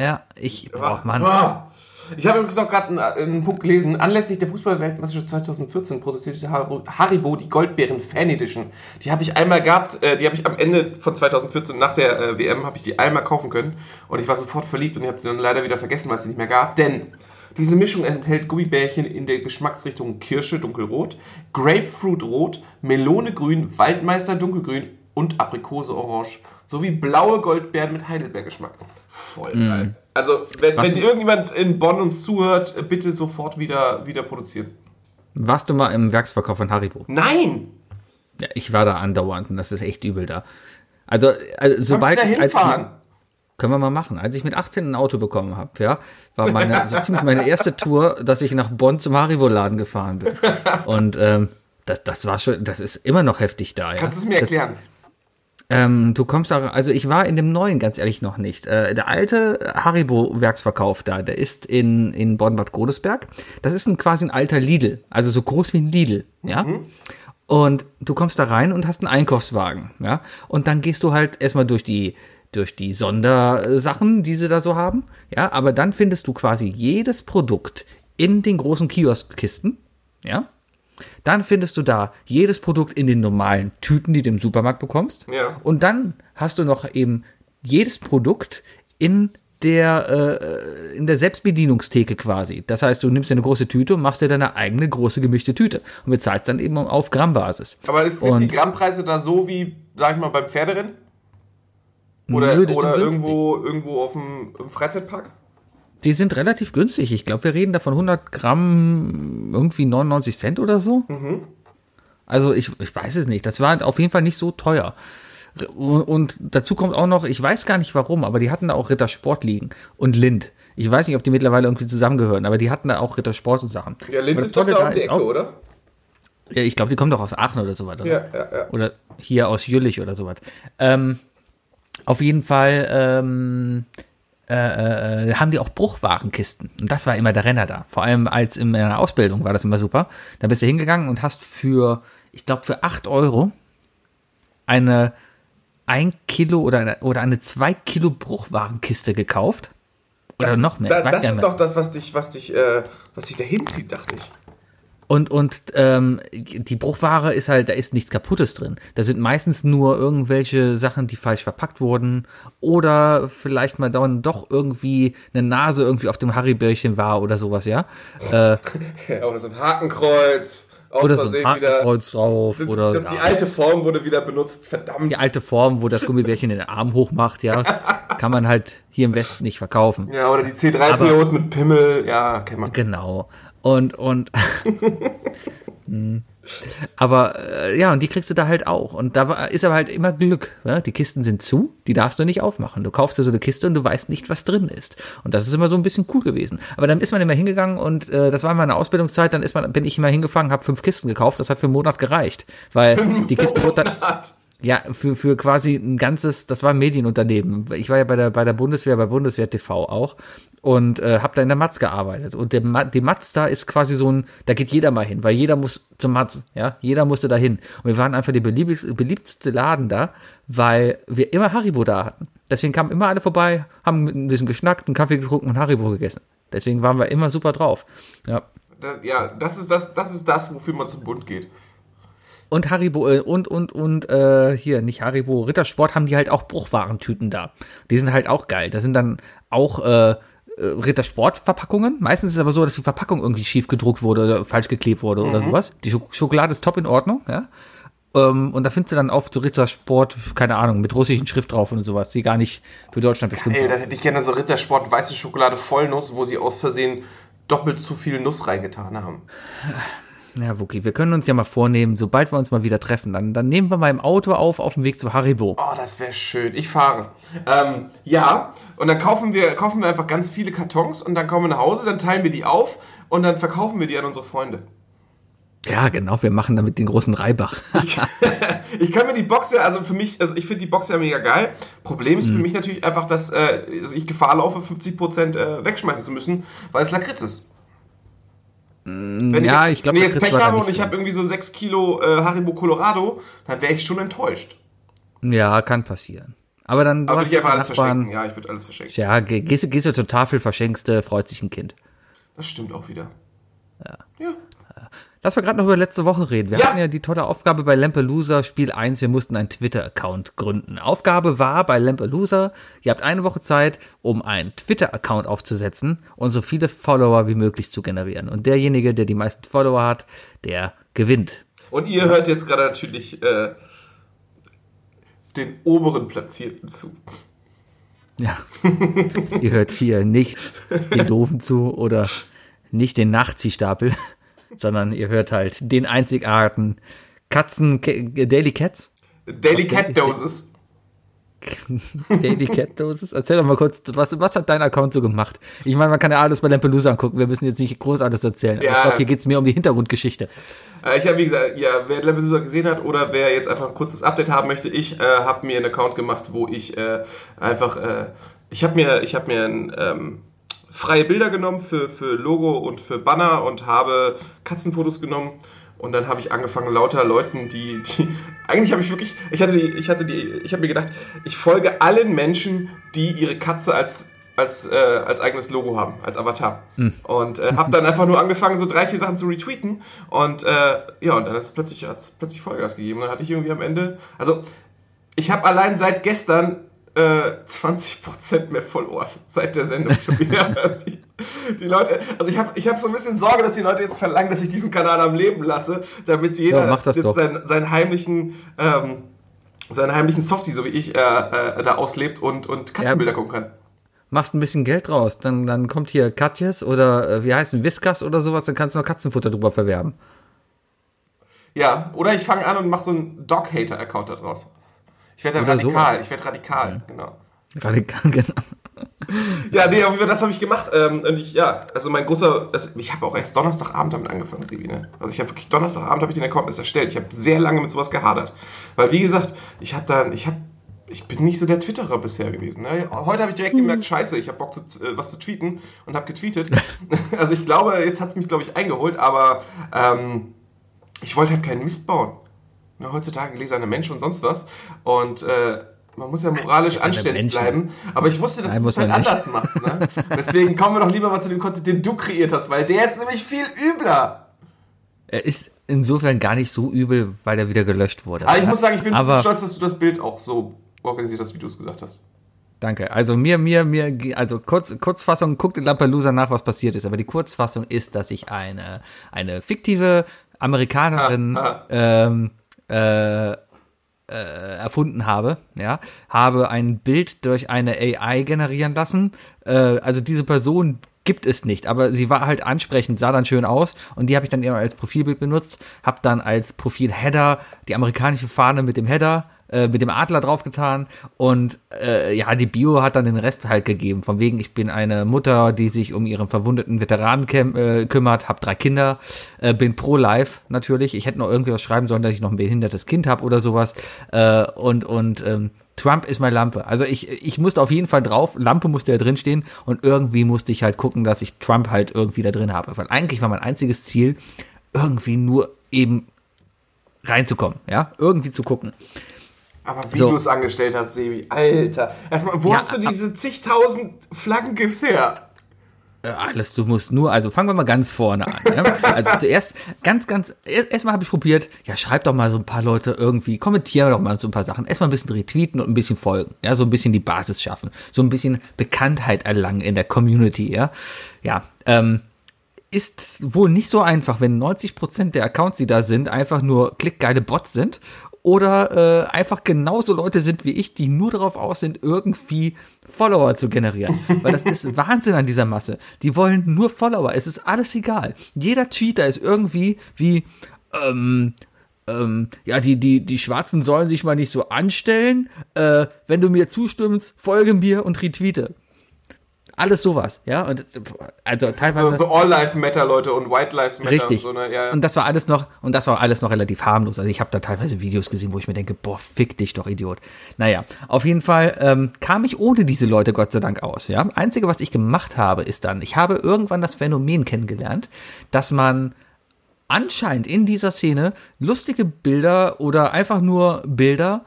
Ja, ich, oh, Mann. Oh. Ich habe übrigens noch gerade einen, einen, Punkt gelesen. Anlässlich der Fußballweltmeisterschaft 2014 produzierte Haribo die Goldbeeren Fan Edition. Die habe ich einmal gehabt, äh, die habe ich am Ende von 2014, nach der äh, WM, habe ich die einmal kaufen können. Und ich war sofort verliebt und ich habe die dann leider wieder vergessen, weil es sie nicht mehr gab. Denn diese Mischung enthält Gummibärchen in der Geschmacksrichtung Kirsche dunkelrot, Grapefruit rot, Melone grün, Waldmeister dunkelgrün und Aprikose orange sowie blaue Goldbeeren mit Heidelbeergeschmack. Voll mm. Also, wenn, wenn irgendjemand in Bonn uns zuhört, bitte sofort wieder, wieder produzieren. Warst du mal im Werksverkauf von Haribo? Nein! Ja, ich war da andauernd und das ist echt übel da. Also, also sobald ich, als ich, können wir mal machen. Als ich mit 18 ein Auto bekommen habe, ja, war meine so ziemlich meine erste Tour, dass ich nach Bonn zum Haribo-Laden gefahren bin. Und ähm, das, das war schon, das ist immer noch heftig da. Ja? Kannst du es mir erklären? Das, ähm, du kommst auch, also ich war in dem neuen ganz ehrlich noch nicht. Äh, der alte Haribo-Werksverkauf da, der ist in, in Bonn-Bad Godesberg. Das ist ein, quasi ein alter Lidl, also so groß wie ein Lidl, ja. Mhm. Und du kommst da rein und hast einen Einkaufswagen, ja. Und dann gehst du halt erstmal durch die, durch die Sondersachen, die sie da so haben, ja. Aber dann findest du quasi jedes Produkt in den großen Kioskkisten, ja. Dann findest du da jedes Produkt in den normalen Tüten, die du im Supermarkt bekommst. Ja. Und dann hast du noch eben jedes Produkt in der, äh, in der Selbstbedienungstheke quasi. Das heißt, du nimmst dir eine große Tüte und machst dir deine eigene große gemischte Tüte und bezahlst dann eben auf Grammbasis. Aber ist, sind und, die Grammpreise da so wie, sag ich mal, beim Pferderennen? Oder, nö, oder irgendwo, irgendwo auf dem Freizeitpark? Die sind relativ günstig. Ich glaube, wir reden da von 100 Gramm irgendwie 99 Cent oder so. Mhm. Also ich, ich weiß es nicht. Das war auf jeden Fall nicht so teuer. Und, und dazu kommt auch noch, ich weiß gar nicht warum, aber die hatten da auch Rittersport liegen und Lind. Ich weiß nicht, ob die mittlerweile irgendwie zusammengehören, aber die hatten da auch Rittersport und Sachen. Ja, Lind ist doch da um die Ecke, auch, oder? Ja, ich glaube, die kommen doch aus Aachen oder so weiter. Ja, ja, ja. Oder hier aus Jüllich oder so was. Ähm, auf jeden Fall ähm, äh, äh, haben die auch Bruchwarenkisten. Und das war immer der Renner da. Vor allem als in meiner Ausbildung war das immer super. Da bist du hingegangen und hast für, ich glaube, für 8 Euro eine 1 Kilo oder eine, oder eine 2 Kilo Bruchwarenkiste gekauft. Oder das noch mehr. Da, das ist doch das, was dich, was dich, äh, was dich dahin zieht, dachte ich. Und, und ähm, die Bruchware ist halt, da ist nichts Kaputtes drin. Da sind meistens nur irgendwelche Sachen, die falsch verpackt wurden. Oder vielleicht mal dann doch irgendwie eine Nase irgendwie auf dem Harrybärchen war oder sowas, ja. Äh, oder so ein Hakenkreuz. Oder so ein Hakenkreuz drauf. Das, oder, das, ja. Die alte Form wurde wieder benutzt, verdammt. Die alte Form, wo das Gummibärchen den Arm hochmacht, ja. kann man halt hier im Westen nicht verkaufen. Ja, oder die C3POs mit Pimmel, ja, kennt man. Genau. Und, und. Hm. aber äh, ja, und die kriegst du da halt auch. Und da ist aber halt immer Glück. Ja? Die Kisten sind zu, die darfst du nicht aufmachen. Du kaufst dir so eine Kiste und du weißt nicht, was drin ist. Und das ist immer so ein bisschen cool gewesen. Aber dann ist man immer hingegangen und äh, das war in meiner Ausbildungszeit, dann ist man, bin ich immer hingefangen, habe fünf Kisten gekauft. Das hat für einen Monat gereicht. Weil die Kiste wurde dann. Ja, für, für quasi ein ganzes, das war ein Medienunternehmen. Ich war ja bei der, bei der Bundeswehr, bei Bundeswehr TV auch und äh, habe da in der Matz gearbeitet. Und der, die Matz da ist quasi so ein, da geht jeder mal hin, weil jeder muss zum Matz, ja, jeder musste da hin. Und wir waren einfach der beliebteste Laden da, weil wir immer Haribo da hatten. Deswegen kamen immer alle vorbei, haben ein bisschen geschnackt, einen Kaffee getrunken und Haribo gegessen. Deswegen waren wir immer super drauf. Ja, das, ja, das ist das, das ist das, wofür man zum Bund geht. Und Haribo äh, und und und äh, hier nicht Haribo Rittersport haben die halt auch Bruchwarentüten da. Die sind halt auch geil. Da sind dann auch äh, äh Rittersport-Verpackungen. Meistens ist es aber so, dass die Verpackung irgendwie schief gedruckt wurde oder falsch geklebt wurde mhm. oder sowas. Die Schokolade ist top in Ordnung, ja. Ähm, und da findest du dann oft so Rittersport, keine Ahnung, mit russischen Schrift drauf und sowas, die gar nicht für Deutschland bestimmt sind. Ey, da hätte ich gerne so Rittersport weiße Schokolade Vollnuss, wo sie aus Versehen doppelt zu viel Nuss reingetan haben. Ja, Wookie, wir können uns ja mal vornehmen, sobald wir uns mal wieder treffen, dann, dann nehmen wir mal im Auto auf, auf dem Weg zu Haribo. Oh, das wäre schön. Ich fahre. Ähm, ja, und dann kaufen wir, kaufen wir einfach ganz viele Kartons und dann kommen wir nach Hause, dann teilen wir die auf und dann verkaufen wir die an unsere Freunde. Ja, genau, wir machen damit den großen Reibach. ich, ich, kann mir die Box ja, also für mich, also ich finde die Box ja mega geil. Problem ist mhm. für mich natürlich einfach, dass äh, ich Gefahr laufe, 50% äh, wegschmeißen zu müssen, weil es Lakritz ist. Mm, Wenn ja, ich, ich glaube, wenn ich jetzt Pech habe und ich habe irgendwie so 6 Kilo äh, Haribo Colorado, dann wäre ich schon enttäuscht. Ja, kann passieren. Aber dann. Aber würde ich einfach alles Nachbarn, verschenken. Ja, ich würde alles verschenken. Ja, gehst, gehst du zur Tafel, verschenkst, freut sich ein Kind. Das stimmt auch wieder. Ja. ja. Lass mal gerade noch über letzte Woche reden. Wir ja. hatten ja die tolle Aufgabe bei Lampelusa Spiel 1, wir mussten einen Twitter-Account gründen. Aufgabe war bei Lampelusa, ihr habt eine Woche Zeit, um einen Twitter-Account aufzusetzen und so viele Follower wie möglich zu generieren. Und derjenige, der die meisten Follower hat, der gewinnt. Und ihr hört jetzt gerade natürlich äh, den oberen Platzierten zu. Ja. ihr hört hier nicht den Doofen zu oder nicht den Nachziehstapel sondern ihr hört halt den einzigartigen Katzen, Daily Cats? Daily Cat Doses. Daily Cat Doses? Erzähl doch mal kurz, was, was hat dein Account so gemacht? Ich meine, man kann ja alles bei Lampelusa angucken, wir müssen jetzt nicht groß alles erzählen. Ja. Ich glaube, hier geht es mehr um die Hintergrundgeschichte. Äh, ich habe, wie gesagt, ja, wer Lampelusa gesehen hat oder wer jetzt einfach ein kurzes Update haben möchte, ich äh, habe mir einen Account gemacht, wo ich äh, einfach, äh, ich habe mir, ich habe mir ein, ähm, freie Bilder genommen für, für Logo und für Banner und habe Katzenfotos genommen. Und dann habe ich angefangen, lauter Leuten, die, die, eigentlich habe ich wirklich, ich hatte die, ich hatte die, ich habe mir gedacht, ich folge allen Menschen, die ihre Katze als, als, äh, als eigenes Logo haben, als Avatar. Mhm. Und äh, habe dann einfach nur angefangen, so drei, vier Sachen zu retweeten. Und äh, ja, und dann hat es plötzlich, hat's plötzlich Vollgas gegeben. Und dann hatte ich irgendwie am Ende, also ich habe allein seit gestern äh, 20% mehr Follower seit der Sendung schon wieder. die, die, Leute, also ich habe ich hab so ein bisschen Sorge, dass die Leute jetzt verlangen, dass ich diesen Kanal am Leben lasse, damit jeder ja, jetzt seinen, seinen heimlichen ähm, seinen heimlichen Softie, so wie ich, äh, äh, da auslebt und, und Katzenbilder ja, gucken kann. Machst ein bisschen Geld raus, dann, dann kommt hier Katjes oder äh, wie heißt es, Whiskas oder sowas, dann kannst du noch Katzenfutter drüber verwerben. Ja, oder ich fange an und mache so einen Dog-Hater-Account daraus. Ich werde radikal, so. ich werde radikal, ja. genau. Radikal, genau. ja, nee, auf jeden Fall, das habe ich gemacht. Ähm, und ich, ja, also mein großer, das, ich habe auch erst Donnerstagabend damit angefangen, Sibi, ne? Also ich habe wirklich Donnerstagabend habe ich den Account erst erstellt. Ich habe sehr lange mit sowas gehadert. Weil, wie gesagt, ich habe dann, ich habe ich bin nicht so der Twitterer bisher gewesen. Ne? Heute habe ich direkt gemerkt, scheiße, ich habe Bock, zu, äh, was zu tweeten und habe getweetet. also ich glaube, jetzt hat es mich, glaube ich, eingeholt, aber ähm, ich wollte halt keinen Mist bauen ne, heutzutage gläserne Menschen und sonst was. Und äh, man muss ja moralisch anständig bleiben. Aber ich wusste, dass Nein, du es halt anders machst. Ne? Deswegen kommen wir doch lieber mal zu dem Content, den du kreiert hast, weil der ist nämlich viel übler. Er ist insofern gar nicht so übel, weil er wieder gelöscht wurde. Aber ich muss sagen, ich bin aber, stolz, dass du das Bild auch so organisiert hast, wie du es gesagt hast. Danke. Also mir, mir, mir, also kurz, Kurzfassung, guckt in Lampelusa nach, was passiert ist. Aber die Kurzfassung ist, dass ich eine, eine fiktive Amerikanerin ah, ah. Ähm, äh, äh, erfunden habe, ja, habe ein Bild durch eine AI generieren lassen. Äh, also diese Person gibt es nicht, aber sie war halt ansprechend, sah dann schön aus und die habe ich dann eher als Profilbild benutzt, habe dann als Profil-Header die amerikanische Fahne mit dem Header äh, mit dem Adler draufgetan und äh, ja, die Bio hat dann den Rest halt gegeben. Von wegen, ich bin eine Mutter, die sich um ihren verwundeten Veteranen äh, kümmert, habe drei Kinder, äh, bin pro Life natürlich. Ich hätte noch irgendwie was schreiben sollen, dass ich noch ein behindertes Kind habe oder sowas. Äh, und und ähm, Trump ist meine Lampe. Also ich, ich musste auf jeden Fall drauf, Lampe musste ja drin stehen und irgendwie musste ich halt gucken, dass ich Trump halt irgendwie da drin habe. Weil eigentlich war mein einziges Ziel, irgendwie nur eben reinzukommen, ja, irgendwie zu gucken. Aber wie so. du es angestellt hast, Sebi, Alter. Erstmal, wo ja, hast du diese zigtausend Flaggengips her? Äh, alles, du musst nur, also fangen wir mal ganz vorne an. Ne? Also zuerst, ganz, ganz, erstmal habe ich probiert, ja, schreib doch mal so ein paar Leute irgendwie, kommentiere doch mal so ein paar Sachen, erstmal ein bisschen retweeten und ein bisschen folgen, ja, so ein bisschen die Basis schaffen, so ein bisschen Bekanntheit erlangen in der Community, ja. Ja, ähm, ist wohl nicht so einfach, wenn 90% der Accounts, die da sind, einfach nur klickgeile Bots sind oder äh, einfach genauso Leute sind wie ich, die nur darauf aus sind, irgendwie Follower zu generieren. Weil das ist Wahnsinn an dieser Masse. Die wollen nur Follower. Es ist alles egal. Jeder Tweeter ist irgendwie wie, ähm, ähm, ja, die, die, die Schwarzen sollen sich mal nicht so anstellen. Äh, wenn du mir zustimmst, folge mir und retweete. Alles sowas, ja. Und also teilweise. So, so, All Lives Matter, Leute, und White Lives Matter. Richtig. Und, so, ne? ja, ja. und das war alles noch, und das war alles noch relativ harmlos. Also ich habe da teilweise Videos gesehen, wo ich mir denke, boah, fick dich doch, Idiot. Naja, auf jeden Fall ähm, kam ich ohne diese Leute Gott sei Dank aus, ja. Einzige, was ich gemacht habe, ist dann, ich habe irgendwann das Phänomen kennengelernt, dass man anscheinend in dieser Szene lustige Bilder oder einfach nur Bilder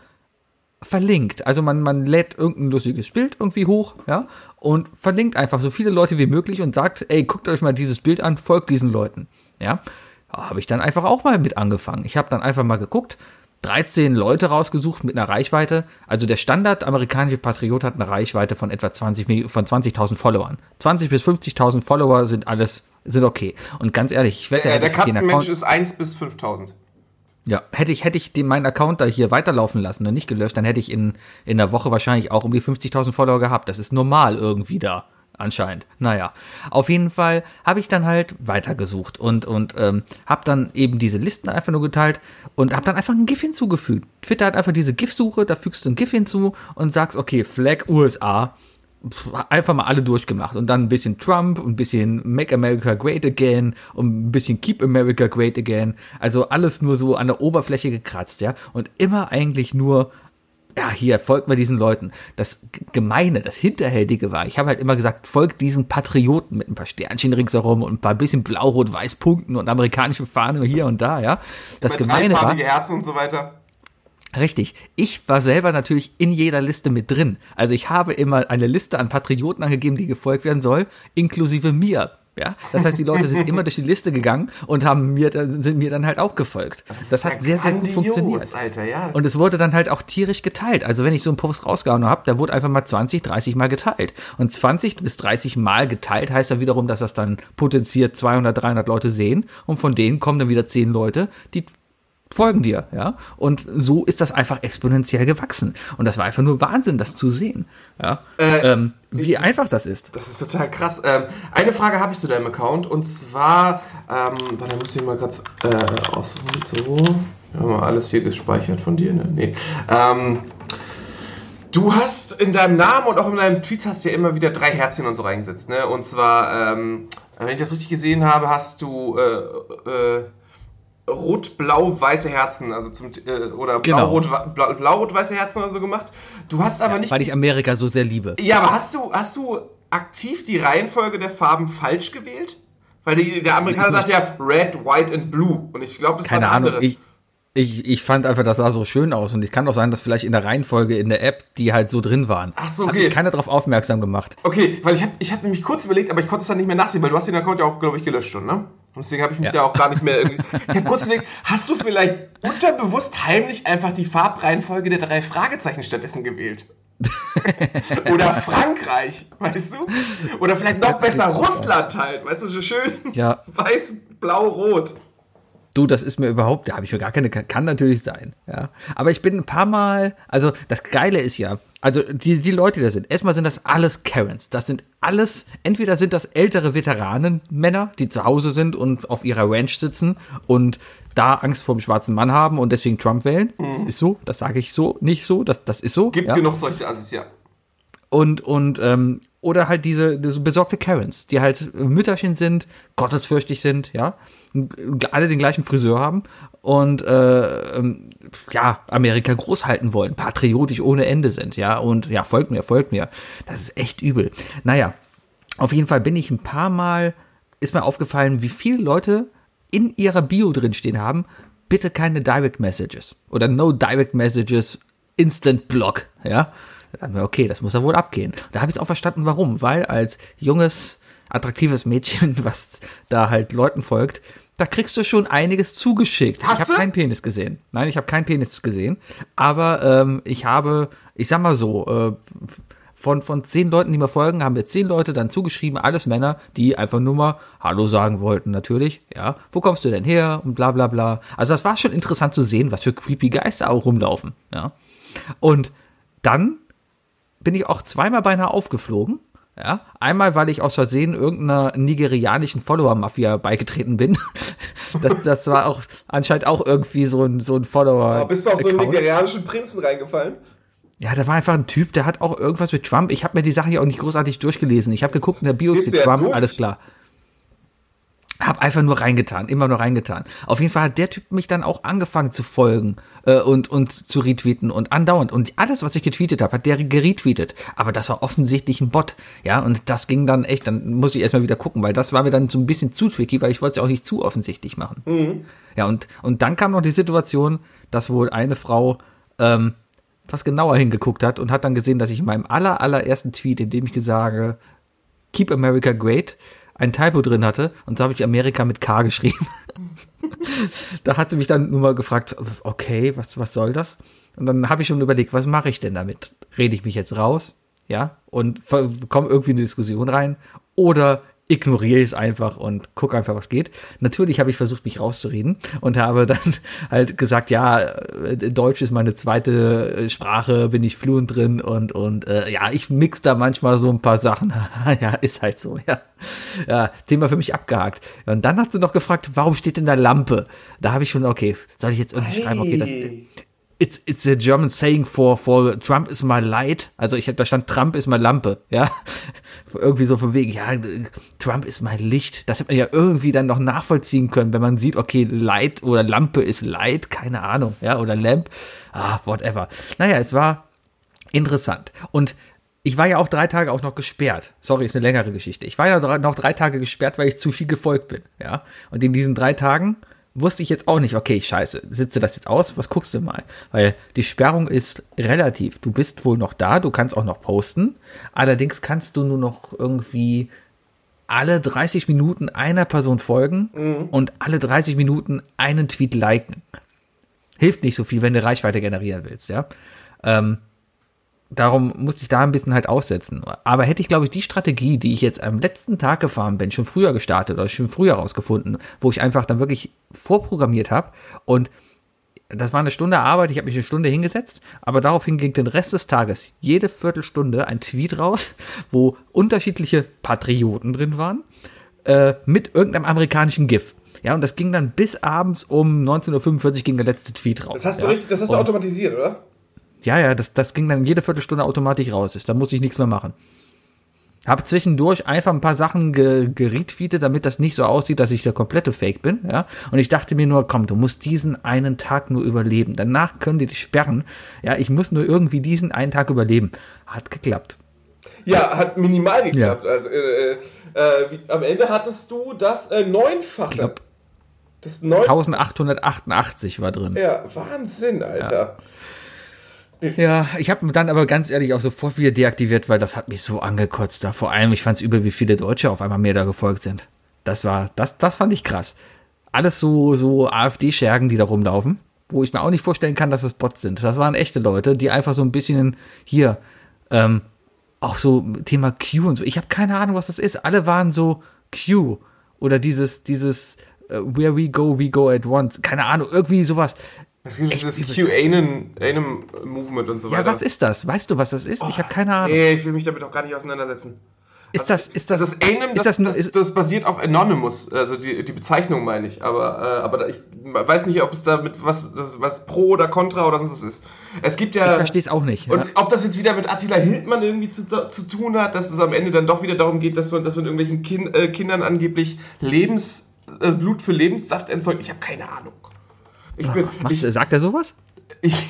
verlinkt. Also man, man lädt irgendein lustiges Bild irgendwie hoch, ja, und verlinkt einfach so viele Leute wie möglich und sagt, ey, guckt euch mal dieses Bild an, folgt diesen Leuten, ja. habe ich dann einfach auch mal mit angefangen. Ich habe dann einfach mal geguckt, 13 Leute rausgesucht mit einer Reichweite. Also der Standard amerikanische Patriot hat eine Reichweite von etwa 20 von 20.000 Followern. 20 bis 50.000 Follower sind alles sind okay. Und ganz ehrlich, ich wette, der, der Katzenmensch ist 1 bis 5.000. Ja, hätte ich, hätte ich den, meinen Account da hier weiterlaufen lassen und nicht gelöscht, dann hätte ich in, in der Woche wahrscheinlich auch um die 50.000 Follower gehabt. Das ist normal irgendwie da, anscheinend. Naja, auf jeden Fall habe ich dann halt weitergesucht und, und ähm, habe dann eben diese Listen einfach nur geteilt und habe dann einfach ein GIF hinzugefügt. Twitter hat einfach diese GIF-Suche, da fügst du ein GIF hinzu und sagst, okay, Flag USA einfach mal alle durchgemacht und dann ein bisschen Trump und ein bisschen Make America Great Again und ein bisschen Keep America Great Again. Also alles nur so an der Oberfläche gekratzt, ja. Und immer eigentlich nur, ja, hier, folgt mal diesen Leuten. Das Gemeine, das Hinterhältige war, ich habe halt immer gesagt, folgt diesen Patrioten mit ein paar Sternchen ringsherum und ein paar bisschen blau-rot-weiß Punkten und amerikanische Fahne hier und da, ja. Das Gemeine war. Herzen und so weiter. Richtig. Ich war selber natürlich in jeder Liste mit drin. Also ich habe immer eine Liste an Patrioten angegeben, die gefolgt werden soll, inklusive mir. Ja, das heißt, die Leute sind immer durch die Liste gegangen und haben mir, sind mir dann halt auch gefolgt. Das, das hat sehr, sehr gut funktioniert. Alter, ja. Und es wurde dann halt auch tierisch geteilt. Also wenn ich so einen Post rausgehauen habe, da wurde einfach mal 20, 30 Mal geteilt. Und 20 bis 30 Mal geteilt heißt ja wiederum, dass das dann potenziert 200, 300 Leute sehen. Und von denen kommen dann wieder 10 Leute, die folgen dir, ja. Und so ist das einfach exponentiell gewachsen. Und das war einfach nur Wahnsinn, das zu sehen, ja. Äh, ähm, wie das einfach das ist. Das ist total krass. Ähm, eine Frage habe ich zu deinem Account und zwar, ähm, warte, muss ich mal kurz äh, ausholen. So, wir haben wir alles hier gespeichert von dir, ne? Nee. Ähm, Du hast in deinem Namen und auch in deinem Tweets hast du ja immer wieder drei Herzchen und so reingesetzt, ne? Und zwar, ähm, wenn ich das richtig gesehen habe, hast du äh, äh, rot-blau-weiße Herzen, also zum äh, oder genau. blau-rot-weiße Herzen oder so gemacht. Du hast aber ja, nicht. Weil ich Amerika so sehr liebe. Ja, aber hast du, hast du aktiv die Reihenfolge der Farben falsch gewählt? Weil die, der Amerikaner sagt ja Red, White and Blue. Und ich glaube, das Keine war eine Ahnung, andere. Ich, ich, ich fand einfach, das sah so schön aus und ich kann auch sagen, dass vielleicht in der Reihenfolge in der App die halt so drin waren. Ach so, okay. Hat keiner darauf aufmerksam gemacht. Okay, weil ich habe ich hab nämlich kurz überlegt, aber ich konnte es dann nicht mehr nachsehen, weil du hast den Account ja auch, glaube ich, gelöscht schon, ne? Und deswegen habe ich mich ja. ja. auch gar nicht mehr irgendwie. Ich habe kurz überlegt, hast du vielleicht unterbewusst heimlich einfach die Farbreihenfolge der drei Fragezeichen stattdessen gewählt? Oder Frankreich, weißt du? Oder vielleicht noch besser Russland halt, weißt du, so schön ja. weiß, blau, rot. Du, das ist mir überhaupt, da habe ich mir gar keine, kann natürlich sein, ja. Aber ich bin ein paar Mal, also das Geile ist ja, also die, die Leute, die da sind, erstmal sind das alles Karens. Das sind alles, entweder sind das ältere Veteranenmänner, die zu Hause sind und auf ihrer Ranch sitzen und da Angst vor dem schwarzen Mann haben und deswegen Trump wählen. Mhm. Das ist so, das sage ich so, nicht so, das, das ist so. Gibt ja. genug solche Assis, ja. Und, und, ähm, oder halt diese, diese besorgte Karens, die halt Mütterchen sind, gottesfürchtig sind, ja, alle den gleichen Friseur haben und äh, ähm, ja, Amerika groß halten wollen, patriotisch ohne Ende sind, ja, und ja, folgt mir, folgt mir. Das ist echt übel. Naja, auf jeden Fall bin ich ein paar Mal, ist mir aufgefallen, wie viele Leute in ihrer Bio drinstehen haben, bitte keine Direct Messages oder No Direct Messages, Instant Block, ja. Da dachten wir, okay, das muss ja wohl abgehen. Da habe ich auch verstanden, warum. Weil als junges, attraktives Mädchen, was da halt Leuten folgt, da kriegst du schon einiges zugeschickt. Hast ich habe keinen Penis gesehen. Nein, ich habe keinen Penis gesehen. Aber ähm, ich habe, ich sag mal so, äh, von, von zehn Leuten, die mir folgen, haben wir zehn Leute dann zugeschrieben, alles Männer, die einfach nur mal Hallo sagen wollten, natürlich. Ja, wo kommst du denn her? Und bla bla bla. Also das war schon interessant zu sehen, was für creepy Geister auch rumlaufen. Ja. Und dann bin ich auch zweimal beinahe aufgeflogen. Ja, einmal, weil ich aus Versehen irgendeiner nigerianischen Follower-Mafia beigetreten bin. Das, das war auch anscheinend auch irgendwie so ein, so ein Follower. Aber bist du auf so einen nigerianischen Prinzen reingefallen? Ja, da war einfach ein Typ, der hat auch irgendwas mit Trump. Ich habe mir die Sachen ja auch nicht großartig durchgelesen. Ich habe geguckt in der Bio mit Trump, durch? alles klar. Hab einfach nur reingetan, immer nur reingetan. Auf jeden Fall hat der Typ mich dann auch angefangen zu folgen äh, und, und zu retweeten und andauernd. Und alles, was ich getweetet habe, hat der geretweetet. Aber das war offensichtlich ein Bot. Ja, und das ging dann echt, dann muss ich erstmal wieder gucken, weil das war mir dann so ein bisschen zu tricky, weil ich wollte es ja auch nicht zu offensichtlich machen. Mhm. Ja, und, und dann kam noch die Situation, dass wohl eine Frau ähm, was genauer hingeguckt hat und hat dann gesehen, dass ich in meinem aller, allerersten Tweet, in dem ich gesagt Keep America Great, ein Typo drin hatte und so habe ich Amerika mit K geschrieben. da hat sie mich dann nur mal gefragt, okay, was, was soll das? Und dann habe ich schon überlegt, was mache ich denn damit? Rede ich mich jetzt raus? Ja, und komme irgendwie in eine Diskussion rein? Oder ignoriere ich es einfach und gucke einfach, was geht. Natürlich habe ich versucht, mich rauszureden und habe dann halt gesagt, ja, äh, Deutsch ist meine zweite äh, Sprache, bin ich fluent drin und und äh, ja, ich mix da manchmal so ein paar Sachen. ja, ist halt so, ja. Ja, Thema für mich abgehakt. Und dann hat sie noch gefragt, warum steht denn da Lampe? Da habe ich schon, okay, soll ich jetzt irgendwie hey. schreiben, okay, das, it's it's a German saying for for Trump is my light. Also ich da stand Trump ist meine Lampe, ja. Irgendwie so von wegen, ja, Trump ist mein Licht. Das hätte man ja irgendwie dann noch nachvollziehen können, wenn man sieht, okay, Light oder Lampe ist Light, keine Ahnung, ja, oder Lamp, ah, whatever. Naja, es war interessant. Und ich war ja auch drei Tage auch noch gesperrt. Sorry, ist eine längere Geschichte. Ich war ja noch drei Tage gesperrt, weil ich zu viel gefolgt bin, ja. Und in diesen drei Tagen wusste ich jetzt auch nicht, okay, scheiße, sitze das jetzt aus, was guckst du mal? Weil die Sperrung ist relativ. Du bist wohl noch da, du kannst auch noch posten. Allerdings kannst du nur noch irgendwie alle 30 Minuten einer Person folgen mhm. und alle 30 Minuten einen Tweet liken. Hilft nicht so viel, wenn du Reichweite generieren willst, ja. Ähm, darum musste ich da ein bisschen halt aussetzen. Aber hätte ich, glaube ich, die Strategie, die ich jetzt am letzten Tag gefahren bin, schon früher gestartet oder schon früher rausgefunden, wo ich einfach dann wirklich vorprogrammiert habe und das war eine Stunde Arbeit, ich habe mich eine Stunde hingesetzt, aber daraufhin ging den Rest des Tages jede Viertelstunde ein Tweet raus, wo unterschiedliche Patrioten drin waren, äh, mit irgendeinem amerikanischen GIF. Ja, und das ging dann bis abends um 19.45 Uhr ging der letzte Tweet raus. Das hast ja. du richtig, das hast du automatisiert, oder? Ja, ja, das, das ging dann jede Viertelstunde automatisch raus. Da muss ich nichts mehr machen. Habe zwischendurch einfach ein paar Sachen ge geretweetet, damit das nicht so aussieht, dass ich der komplette Fake bin. Ja? Und ich dachte mir nur, komm, du musst diesen einen Tag nur überleben. Danach können die dich sperren. Ja, ich muss nur irgendwie diesen einen Tag überleben. Hat geklappt. Ja, hat minimal geklappt. Ja. Also äh, äh, wie, am Ende hattest du das äh, neunfache. Glaub, das 1888 war drin. Ja, Wahnsinn, Alter. Ja. Ja, ich habe dann aber ganz ehrlich auch sofort wieder deaktiviert, weil das hat mich so angekotzt da. Vor allem, ich fand es übel, wie viele Deutsche auf einmal mir da gefolgt sind. Das war, das, das fand ich krass. Alles so, so AfD-Schergen, die da rumlaufen, wo ich mir auch nicht vorstellen kann, dass es Bots sind. Das waren echte Leute, die einfach so ein bisschen hier, ähm, auch so Thema Q und so. Ich habe keine Ahnung, was das ist. Alle waren so Q oder dieses, dieses uh, Where we go, we go at once. Keine Ahnung, irgendwie sowas. Es gibt Echt? dieses QAnon-Movement und so weiter. Ja, was ist das? Weißt du, was das ist? Oh, ich habe keine Ahnung. Nee, ich will mich damit auch gar nicht auseinandersetzen. Ist das, ist das, das, Anem, das, das, das, das, basiert auf Anonymous, also die, die Bezeichnung meine ich, aber, äh, aber ich weiß nicht, ob es da mit was, was Pro oder Contra oder sonst was ist. Es gibt ja. Ich verstehe es auch nicht. Und ja. ob das jetzt wieder mit Attila Hildmann irgendwie zu, zu tun hat, dass es am Ende dann doch wieder darum geht, dass man, dass man irgendwelchen kind, äh, Kindern angeblich Lebens, äh, Blut für Lebenssaft entzeugt. Ich habe keine Ahnung. Ich bin, Macht, ich, sagt er sowas? Ich,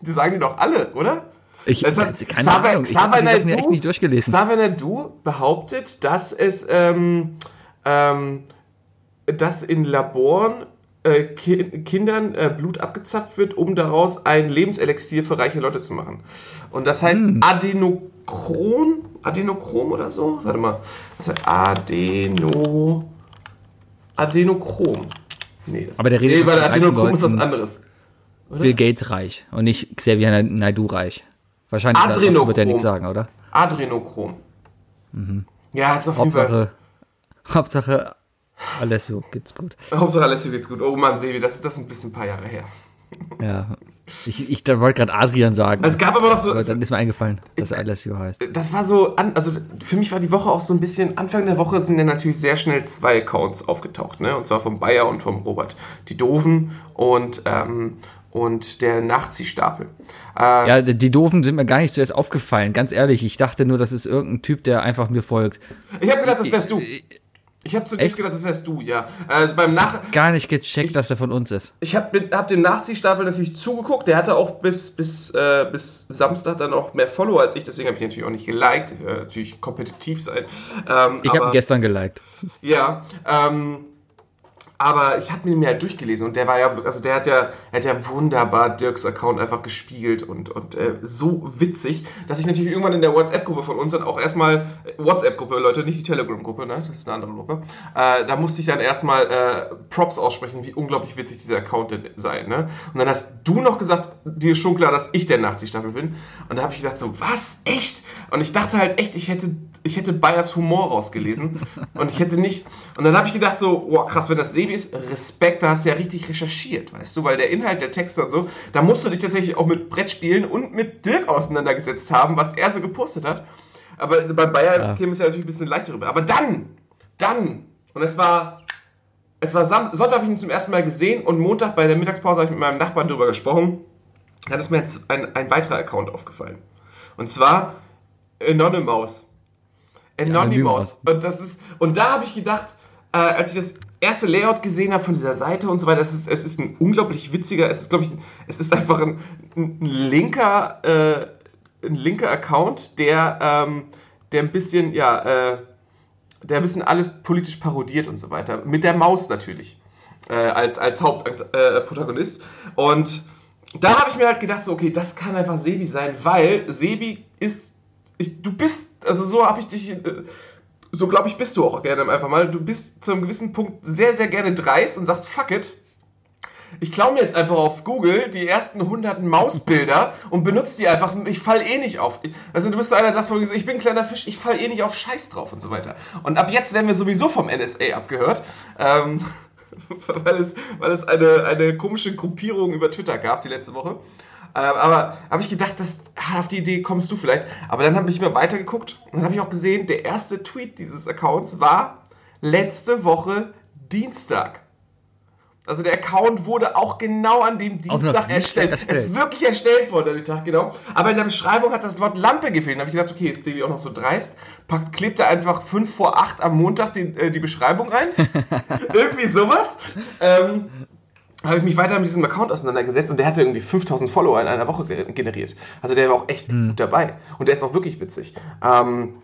die sagen die doch alle, oder? Ich habe keine Xaver, Ahnung, ich habe die echt nicht durchgelesen. Xavier Nadu behauptet, dass es ähm, ähm, dass in Laboren äh, ki Kindern äh, Blut abgezapft wird, um daraus ein Lebenselixier für reiche Leute zu machen. Und das heißt hm. Adenochrom, Adenochrom oder so? Warte mal. Das heißt Adeno Adenochrom. Nee, Aber der redet nee, weil Adenochrom ist was anderes. Oder? Bill Gates reich und nicht Xavier Naidu reich. Wahrscheinlich Adrenochrom. wird er nichts sagen, oder? Adrenochrom. Mhm. Ja, ist auf jeden Fall. Hauptsache Alessio geht's gut. Hauptsache Alessio geht's gut. Oh Mann, Sevi, das ist das ein bisschen ein paar Jahre her. Ja, ich, ich wollte gerade Adrian sagen. Es gab aber noch so. Aber dann ist mir eingefallen, dass er Alessio heißt. Das war so, also für mich war die Woche auch so ein bisschen, Anfang der Woche sind ja natürlich sehr schnell zwei Accounts aufgetaucht, ne? Und zwar vom Bayer und vom Robert. Die Doofen und, ähm, und der Nachziehstapel. Äh, ja, die Doofen sind mir gar nicht zuerst aufgefallen, ganz ehrlich. Ich dachte nur, das ist irgendein Typ, der einfach mir folgt. Ich habe gedacht, das wärst du. Ich habe zunächst gedacht, das wärst du, ja. Also beim Nach gar nicht gecheckt, ich, dass er von uns ist. Ich habe hab dem Nachziehstapel natürlich zugeguckt. Der hatte auch bis, bis, äh, bis Samstag dann auch mehr Follower als ich, deswegen habe ich natürlich auch nicht geliked. Ich natürlich kompetitiv sein. Ähm, ich habe gestern geliked. Ja, ähm, aber ich habe mir halt durchgelesen und der war ja, also der hat ja, er hat ja wunderbar Dirks Account einfach gespiegelt und, und äh, so witzig, dass ich natürlich irgendwann in der WhatsApp-Gruppe von uns dann auch erstmal, äh, WhatsApp-Gruppe, Leute, nicht die Telegram-Gruppe, ne, das ist eine andere Gruppe, äh, da musste ich dann erstmal äh, Props aussprechen, wie unglaublich witzig dieser Account denn sei, ne. Und dann hast du noch gesagt, dir ist schon klar, dass ich der Nachziehstaffel bin. Und da habe ich gedacht so, was, echt? Und ich dachte halt echt, ich hätte, ich hätte Bayers Humor rausgelesen und ich hätte nicht, und dann habe ich gedacht so, oh krass, wenn das sehen Babys, Respekt, da hast du ja richtig recherchiert, weißt du, weil der Inhalt der Texte und so, da musst du dich tatsächlich auch mit Brettspielen und mit Dirk auseinandergesetzt haben, was er so gepostet hat. Aber bei Bayern ja. käme es ja natürlich ein bisschen leichter rüber. Aber dann, dann, und es war, es war Sam Sonntag habe ich ihn zum ersten Mal gesehen und Montag bei der Mittagspause habe ich mit meinem Nachbarn darüber gesprochen. Da ist mir jetzt ein, ein weiterer Account aufgefallen. Und zwar Anonymous. Anonymous. Und das ist, und da habe ich gedacht, äh, als ich das erste Layout gesehen habe von dieser Seite und so weiter, es ist, es ist ein unglaublich witziger, es ist, glaube ich, es ist einfach ein, ein linker, äh, ein linker Account, der, ähm, der ein bisschen, ja, äh, der ein bisschen alles politisch parodiert und so weiter. Mit der Maus natürlich. Äh, als, als Hauptprotagonist. und da habe ich mir halt gedacht, so, okay, das kann einfach Sebi sein, weil Sebi ist, ich, du bist, also so habe ich dich äh, so glaube ich, bist du auch gerne einfach mal. Du bist zu einem gewissen Punkt sehr, sehr gerne dreist und sagst, fuck it. Ich klaue mir jetzt einfach auf Google die ersten hunderten Mausbilder und benutze die einfach. Ich fall eh nicht auf. Also du bist so einer, der sagt, ich bin ein kleiner Fisch, ich fall eh nicht auf Scheiß drauf und so weiter. Und ab jetzt werden wir sowieso vom NSA abgehört. Ähm, weil es, weil es eine, eine komische Gruppierung über Twitter gab die letzte Woche. Äh, aber habe ich gedacht, dass, ah, auf die Idee kommst du vielleicht. Aber dann habe ich mir weitergeguckt und dann habe ich auch gesehen, der erste Tweet dieses Accounts war letzte Woche Dienstag. Also der Account wurde auch genau an dem Dienstag erstellt. erstellt. Es ist wirklich erstellt worden an dem Tag, genau. Aber in der Beschreibung hat das Wort Lampe gefehlt. Da habe ich gedacht, okay, jetzt sehe ich auch noch so dreist. Packt, klebt er einfach 5 vor 8 am Montag die, äh, die Beschreibung rein. Irgendwie sowas. Ähm, habe ich mich weiter mit diesem Account auseinandergesetzt und der hatte irgendwie 5000 Follower in einer Woche generiert. Also der war auch echt hm. gut dabei. Und der ist auch wirklich witzig. Ähm,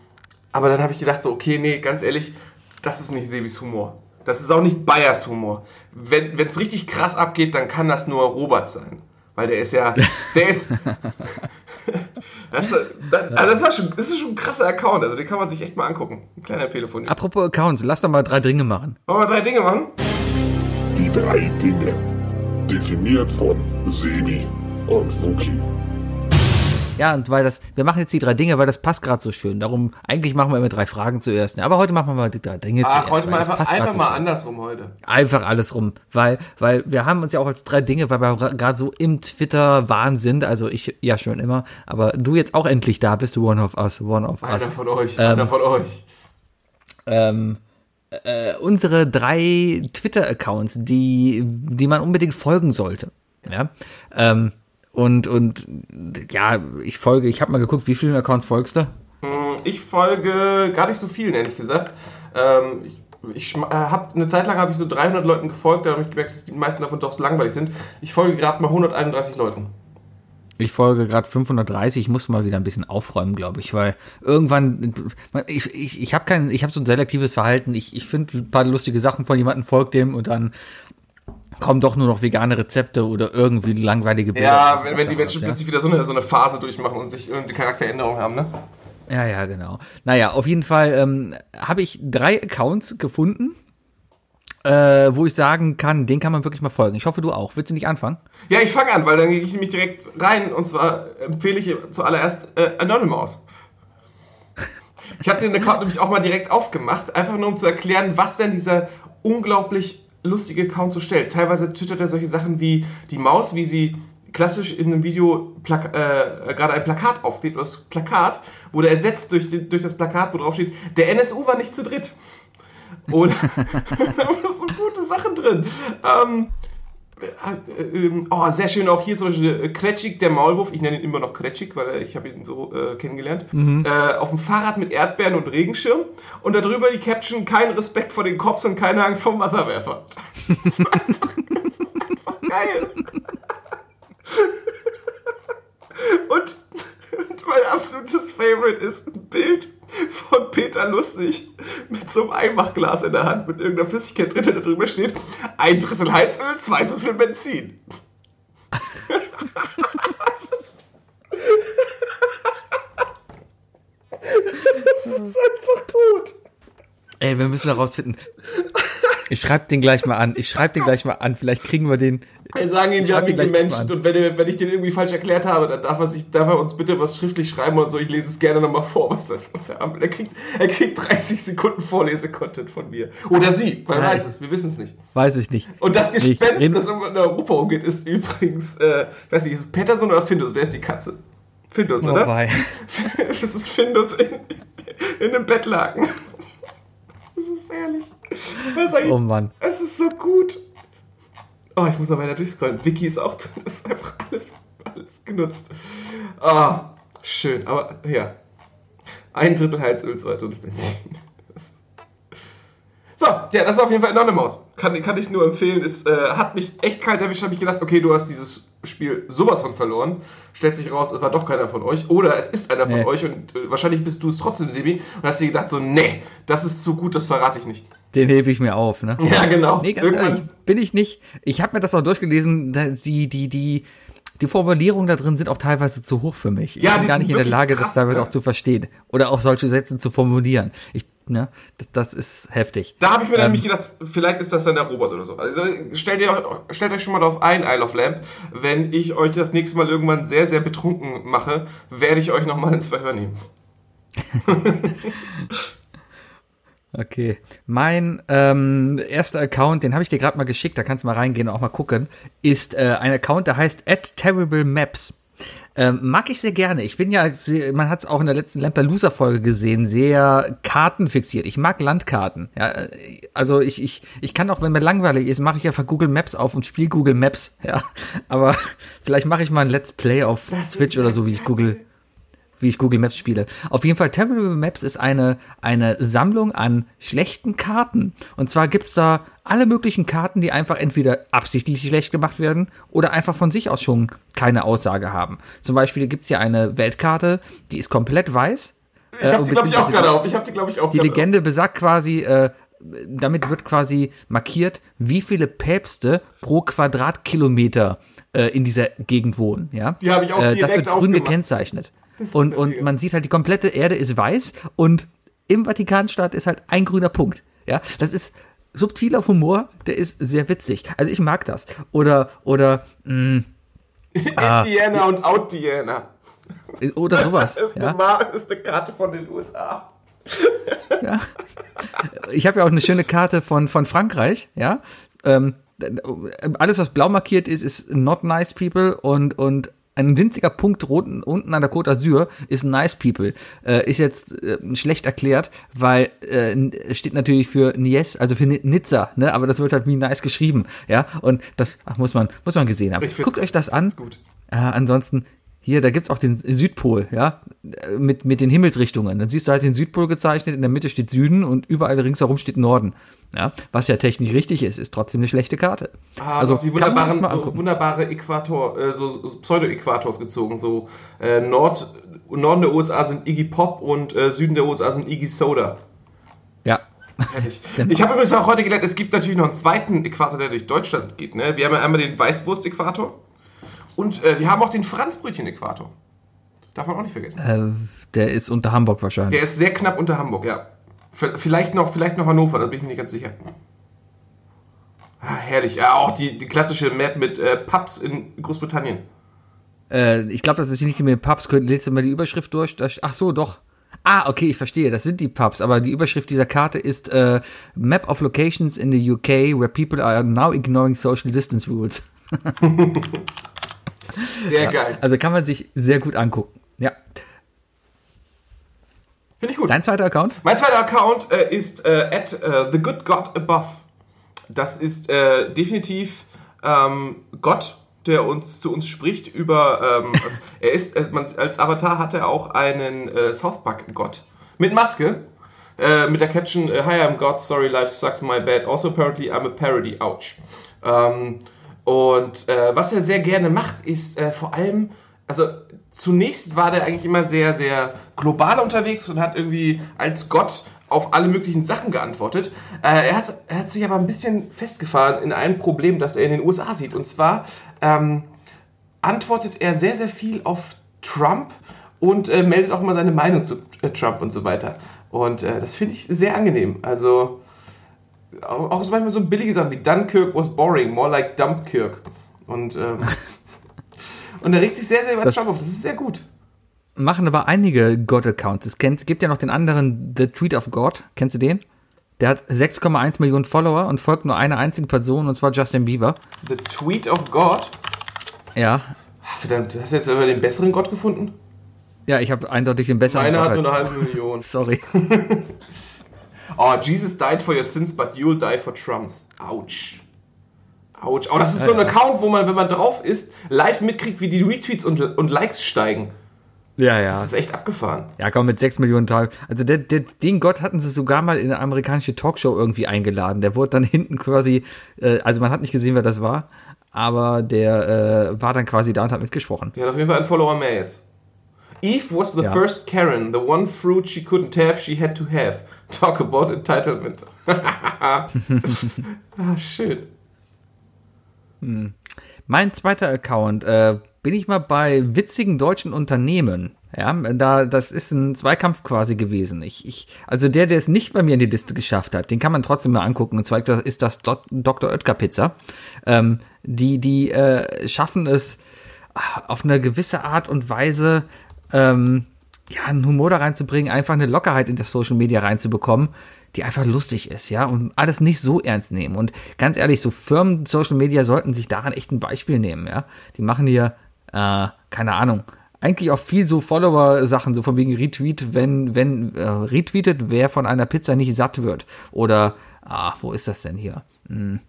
aber dann habe ich gedacht, so, okay, nee, ganz ehrlich, das ist nicht Sebis Humor. Das ist auch nicht Bayers Humor. Wenn es richtig krass abgeht, dann kann das nur Robert sein. Weil der ist ja, der ist. das, das, also das, war schon, das ist schon ein krasser Account, also den kann man sich echt mal angucken. Ein kleiner ihm. Apropos Accounts, lass doch mal drei Dinge machen. Wollen wir drei Dinge machen? Die drei Dinge. Definiert von Sebi und Wookie. Ja, und weil das, wir machen jetzt die drei Dinge, weil das passt gerade so schön. Darum, eigentlich machen wir immer drei Fragen zuerst. Ne? Aber heute machen wir mal die drei Dinge Ach, zuerst. heute mal einfach, einfach mal schön. andersrum heute. Einfach alles rum. Weil, weil wir haben uns ja auch als drei Dinge, weil wir gerade so im Twitter-Wahn sind. Also ich ja schon immer. Aber du jetzt auch endlich da bist, du One of Us, One of einer Us. Einer von euch, ähm, einer von euch. Ähm, äh, unsere drei Twitter-Accounts, die, die man unbedingt folgen sollte. Ja. Ähm, und, und ja, ich folge, ich habe mal geguckt, wie viele Accounts folgst du? Hm, ich folge gar nicht so vielen, ehrlich gesagt. Ähm, ich ich äh, habe eine Zeit lang habe ich so 300 Leuten gefolgt, da habe ich gemerkt, dass die meisten davon doch langweilig sind. Ich folge gerade mal 131 Leuten. Ich folge gerade 530, ich muss mal wieder ein bisschen aufräumen, glaube ich, weil irgendwann, ich, ich, ich habe kein, ich habe so ein selektives Verhalten, ich, ich finde ein paar lustige Sachen von jemandem, folgt dem und dann kommen doch nur noch vegane Rezepte oder irgendwie langweilige Bilder. Ja, wenn, wenn die Menschen ja? plötzlich wieder so eine, so eine Phase durchmachen und sich irgendwie Charakteränderungen haben, ne? Ja, ja, genau. Naja, auf jeden Fall ähm, habe ich drei Accounts gefunden, äh, wo ich sagen kann, den kann man wirklich mal folgen. Ich hoffe, du auch. Willst du nicht anfangen? Ja, ich fange an, weil dann gehe ich nämlich direkt rein. Und zwar empfehle ich zuallererst äh, Anonymous. Ich habe den Account nämlich auch mal direkt aufgemacht, einfach nur um zu erklären, was denn dieser unglaublich lustige Account so stellt. Teilweise twittert er solche Sachen wie die Maus, wie sie klassisch in einem Video äh, gerade ein Plakat aufklebt, das Plakat wurde ersetzt durch, die, durch das Plakat, wo drauf steht, der NSU war nicht zu dritt. Oder gute Sachen drin. Ähm, Äh, ähm, oh, sehr schön auch hier zum Beispiel Kretschig, der Maulwurf. Ich nenne ihn immer noch Kretschig, weil ich habe ihn so äh, kennengelernt. Mhm. Äh, auf dem Fahrrad mit Erdbeeren und Regenschirm. Und darüber die Caption: Kein Respekt vor den Cops und keine Angst vor dem Wasserwerfer. Das ist einfach, das ist einfach geil. und, und mein absolutes Favorite ist ein Bild von Peter Lustig mit so einem Einmachglas in der Hand mit irgendeiner Flüssigkeit drin, da drüber steht: ein Drittel Heizöl, zwei Drittel Benzin. das, ist, das ist einfach gut. Ey, wir müssen herausfinden. Ich schreibe den gleich mal an. Ich schreibe den gleich mal an. Vielleicht kriegen wir den. Wir sagen ihn, wir haben ihn gemenschen. Und wenn, wenn, ich den irgendwie falsch erklärt habe, dann darf er, sich, darf er uns bitte was schriftlich schreiben und so. Ich lese es gerne nochmal vor, was, das, was er Er kriegt, er kriegt 30 Sekunden Vorlese-Content von mir. Oder sie. Man weiß es. Wir wissen es nicht. Weiß ich nicht. Und das Gespenst, nee, das in Europa umgeht, ist übrigens, äh, weiß nicht, ist es Petterson oder Findus? Wer ist die Katze? Findus, oh, oder? Wei. das ist Findus in, in einem Bettlaken. Das ist herrlich. oh Mann. Es ist so gut. Oh, ich muss aber weiter durchscrollen. Wiki ist auch drin. Das ist einfach alles, alles genutzt. Ah, oh, schön. Aber ja. Ein Drittel Heizöl, zwei Drittel Benzin. So, ja, das ist auf jeden Fall Anonymous. Kann, kann ich nur empfehlen. Es äh, hat mich echt kalt erwischt. Habe ich gedacht, okay, du hast dieses Spiel sowas von verloren. Stellt sich raus, es war doch keiner von euch. Oder es ist einer von nee. euch und äh, wahrscheinlich bist du es trotzdem, Sebi. Und hast dir gedacht, so, nee, das ist zu gut, das verrate ich nicht. Den hebe ich mir auf, ne? Ja, genau. Nee, ganz ehrlich, bin ich nicht. Ich habe mir das auch durchgelesen. Die, die, die, die Formulierungen da drin sind auch teilweise zu hoch für mich. Ja, ich bin gar nicht in der Lage, krass, das teilweise ja. auch zu verstehen. Oder auch solche Sätze zu formulieren. Ich Ne? Das, das, ist heftig. Da habe ich mir ähm, nämlich gedacht, vielleicht ist das dann der Robot oder so. Also stellt, ihr, stellt euch schon mal darauf ein, Isle of Lamp. Wenn ich euch das nächste Mal irgendwann sehr, sehr betrunken mache, werde ich euch nochmal ins Verhör nehmen. okay. Mein ähm, erster Account, den habe ich dir gerade mal geschickt, da kannst du mal reingehen und auch mal gucken, ist äh, ein Account, der heißt at Terrible Maps. Ähm, mag ich sehr gerne. Ich bin ja, man hat es auch in der letzten Lampelusa-Folge gesehen, sehr kartenfixiert. Ich mag Landkarten. Ja, also ich, ich, ich kann auch, wenn mir langweilig ist, mache ich einfach Google Maps auf und spiele Google Maps. Ja, aber vielleicht mache ich mal ein Let's Play auf das Twitch oder so, wie ich Google wie ich Google Maps spiele. Auf jeden Fall, Terrible Maps ist eine, eine Sammlung an schlechten Karten. Und zwar gibt's da alle möglichen Karten, die einfach entweder absichtlich schlecht gemacht werden oder einfach von sich aus schon keine Aussage haben. Zum Beispiel gibt's hier eine Weltkarte, die ist komplett weiß. Ich habe äh, die, glaube ich, auch gerade auf. Ich habe die, glaube ich, auch Die Legende auf. besagt quasi, äh, damit wird quasi markiert, wie viele Päpste pro Quadratkilometer äh, in dieser Gegend wohnen. Ja? Die habe ich auch direkt äh, Das wird grün gekennzeichnet. Und, und man sieht halt, die komplette Erde ist weiß und im Vatikanstaat ist halt ein grüner Punkt. Ja, das ist subtiler Humor, der ist sehr witzig. Also ich mag das. Oder, oder, mh, mm, Indiana ah, und Out Diana. Oder sowas. Das ist, ja. eine, ist eine Karte von den USA. ja. Ich habe ja auch eine schöne Karte von, von Frankreich, ja. Ähm, alles, was blau markiert ist, ist not nice people und, und ein winziger Punkt unten, an der Côte d'Azur ist Nice People. Äh, ist jetzt äh, schlecht erklärt, weil äh, steht natürlich für Nies, also für Nizza, ne? Aber das wird halt wie nice geschrieben, ja. Und das ach, muss man muss man gesehen haben. Guckt euch das an. Gut. Äh, ansonsten hier, da gibt's auch den Südpol, ja, mit, mit den Himmelsrichtungen. Dann siehst du halt den Südpol gezeichnet, in der Mitte steht Süden und überall ringsherum steht Norden. Ja, was ja technisch richtig ist, ist trotzdem eine schlechte Karte. Ah, also die wunderbaren, so wunderbare Äquator, äh, so, so Pseudo-Äquators gezogen. So äh, Nord, Norden der USA sind Iggy Pop und äh, Süden der USA sind Iggy Soda. Ja. genau. Ich habe übrigens auch heute gelernt, es gibt natürlich noch einen zweiten Äquator, der durch Deutschland geht. Ne? Wir haben ja einmal den Weißwurst-Äquator und äh, wir haben auch den Franzbrötchen-Äquator. Darf man auch nicht vergessen. Äh, der ist unter Hamburg wahrscheinlich. Der ist sehr knapp unter Hamburg, ja. Vielleicht noch, vielleicht noch Hannover, da bin ich mir nicht ganz sicher. Ah, herrlich. Ja, auch die, die klassische Map mit äh, Pubs in Großbritannien. Äh, ich glaube, das ist nicht mit den Pubs. Lest du mal die Überschrift durch? Ach so, doch. Ah, okay, ich verstehe. Das sind die Pubs. Aber die Überschrift dieser Karte ist äh, Map of Locations in the UK where people are now ignoring social distance rules. sehr geil. Ja, also kann man sich sehr gut angucken. Finde ich gut. Dein zweiter Account? Mein zweiter Account äh, ist äh, at uh, the good God above. Das ist äh, definitiv ähm, Gott, der uns zu uns spricht über. Ähm, also er ist, äh, man, als Avatar hat er auch einen äh, South Park-Gott mit Maske. Äh, mit der Caption äh, Hi, I'm God, sorry, life sucks, my bad. Also apparently I'm a parody, ouch. Ähm, und äh, was er sehr gerne macht, ist äh, vor allem, also zunächst war der eigentlich immer sehr, sehr global unterwegs und hat irgendwie als Gott auf alle möglichen Sachen geantwortet. Äh, er, hat, er hat sich aber ein bisschen festgefahren in ein Problem, das er in den USA sieht. Und zwar ähm, antwortet er sehr, sehr viel auf Trump und äh, meldet auch mal seine Meinung zu äh, Trump und so weiter. Und äh, das finde ich sehr angenehm. Also auch, auch manchmal so billige Sachen wie Dunkirk was boring, more like Dumpkirk. Und, ähm, und er regt sich sehr, sehr über Trump auf. Das ist sehr gut machen aber einige God-Accounts. Es kennt, gibt ja noch den anderen The Tweet of God. Kennst du den? Der hat 6,1 Millionen Follower und folgt nur einer einzigen Person, und zwar Justin Bieber. The Tweet of God? Ja. Verdammt, hast du jetzt aber den besseren Gott gefunden? Ja, ich habe eindeutig den besseren Meiner hat nur eine halbe Million. Sorry. oh, Jesus died for your sins, but you'll die for Trumps. Ouch. Ouch. Oh, das ist so ein Account, wo man, wenn man drauf ist, live mitkriegt, wie die Retweets und, und Likes steigen. Ja, ja. Das ist echt abgefahren. Ja, komm, mit 6 Millionen Tagen. Also der, der, den Gott hatten sie sogar mal in eine amerikanische Talkshow irgendwie eingeladen. Der wurde dann hinten quasi, äh, also man hat nicht gesehen, wer das war, aber der äh, war dann quasi da und hat mitgesprochen. Der hat auf jeden Fall einen Follower mehr jetzt. Eve was the ja. first Karen, the one fruit she couldn't have, she had to have. Talk about entitlement. ah, shit. Hm. Mein zweiter Account, äh, bin ich mal bei witzigen deutschen Unternehmen. Ja, da, das ist ein Zweikampf quasi gewesen. Ich, ich, also der, der es nicht bei mir in die Liste geschafft hat, den kann man trotzdem mal angucken. Und zwar ist das Dr. Oetker Pizza. Ähm, die, die äh, schaffen es auf eine gewisse Art und Weise, ähm, ja, einen Humor da reinzubringen, einfach eine Lockerheit in das Social Media reinzubekommen, die einfach lustig ist, ja, und alles nicht so ernst nehmen. Und ganz ehrlich, so Firmen Social Media sollten sich daran echt ein Beispiel nehmen, ja. Die machen hier äh, keine Ahnung, eigentlich auch viel so Follower-Sachen, so von wegen Retweet, wenn, wenn äh, retweetet, wer von einer Pizza nicht satt wird. Oder, ah, wo ist das denn hier? Hm.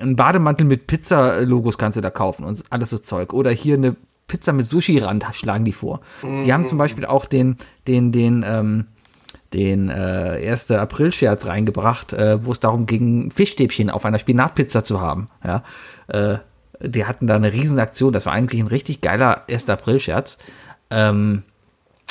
Ein Bademantel mit Pizza-Logos kannst du da kaufen und alles so Zeug. Oder hier eine Pizza mit Sushi-Rand schlagen die vor. Mhm. Die haben zum Beispiel auch den, den, den, ähm, den äh, 1. April-Scherz reingebracht, äh, wo es darum ging, Fischstäbchen auf einer Spinatpizza zu haben. Ja, äh, die hatten da eine Riesenaktion, das war eigentlich ein richtig geiler 1. April-Scherz, ähm,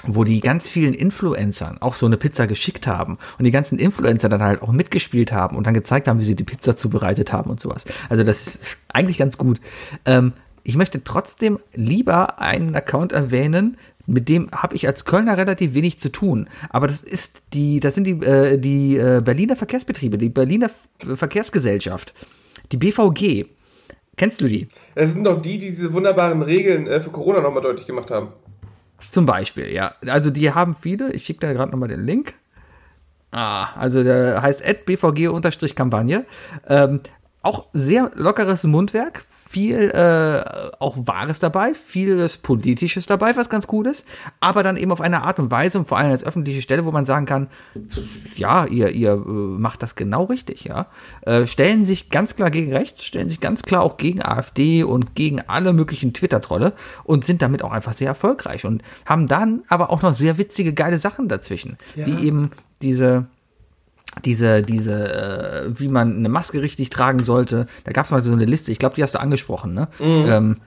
wo die ganz vielen Influencern auch so eine Pizza geschickt haben und die ganzen Influencer dann halt auch mitgespielt haben und dann gezeigt haben, wie sie die Pizza zubereitet haben und sowas. Also das ist eigentlich ganz gut. Ähm, ich möchte trotzdem lieber einen Account erwähnen, mit dem habe ich als Kölner relativ wenig zu tun. Aber das ist die, das sind die, äh, die äh, Berliner Verkehrsbetriebe, die Berliner Verkehrsgesellschaft, die BVG. Kennst du die? Es sind doch die, die diese wunderbaren Regeln äh, für Corona nochmal deutlich gemacht haben. Zum Beispiel, ja. Also die haben viele. Ich schicke da gerade nochmal den Link. Ah, also der heißt bvg-kampagne. Ähm, auch sehr lockeres Mundwerk, viel äh, auch Wahres dabei, vieles Politisches dabei, was ganz cool ist, aber dann eben auf eine Art und Weise und vor allem als öffentliche Stelle, wo man sagen kann, ja, ihr, ihr äh, macht das genau richtig, ja. Äh, stellen sich ganz klar gegen rechts, stellen sich ganz klar auch gegen AfD und gegen alle möglichen Twitter-Trolle und sind damit auch einfach sehr erfolgreich und haben dann aber auch noch sehr witzige, geile Sachen dazwischen, ja. wie eben diese diese, diese, äh, wie man eine Maske richtig tragen sollte. Da gab es mal so eine Liste, ich glaube, die hast du angesprochen, ne? Mhm. Ähm,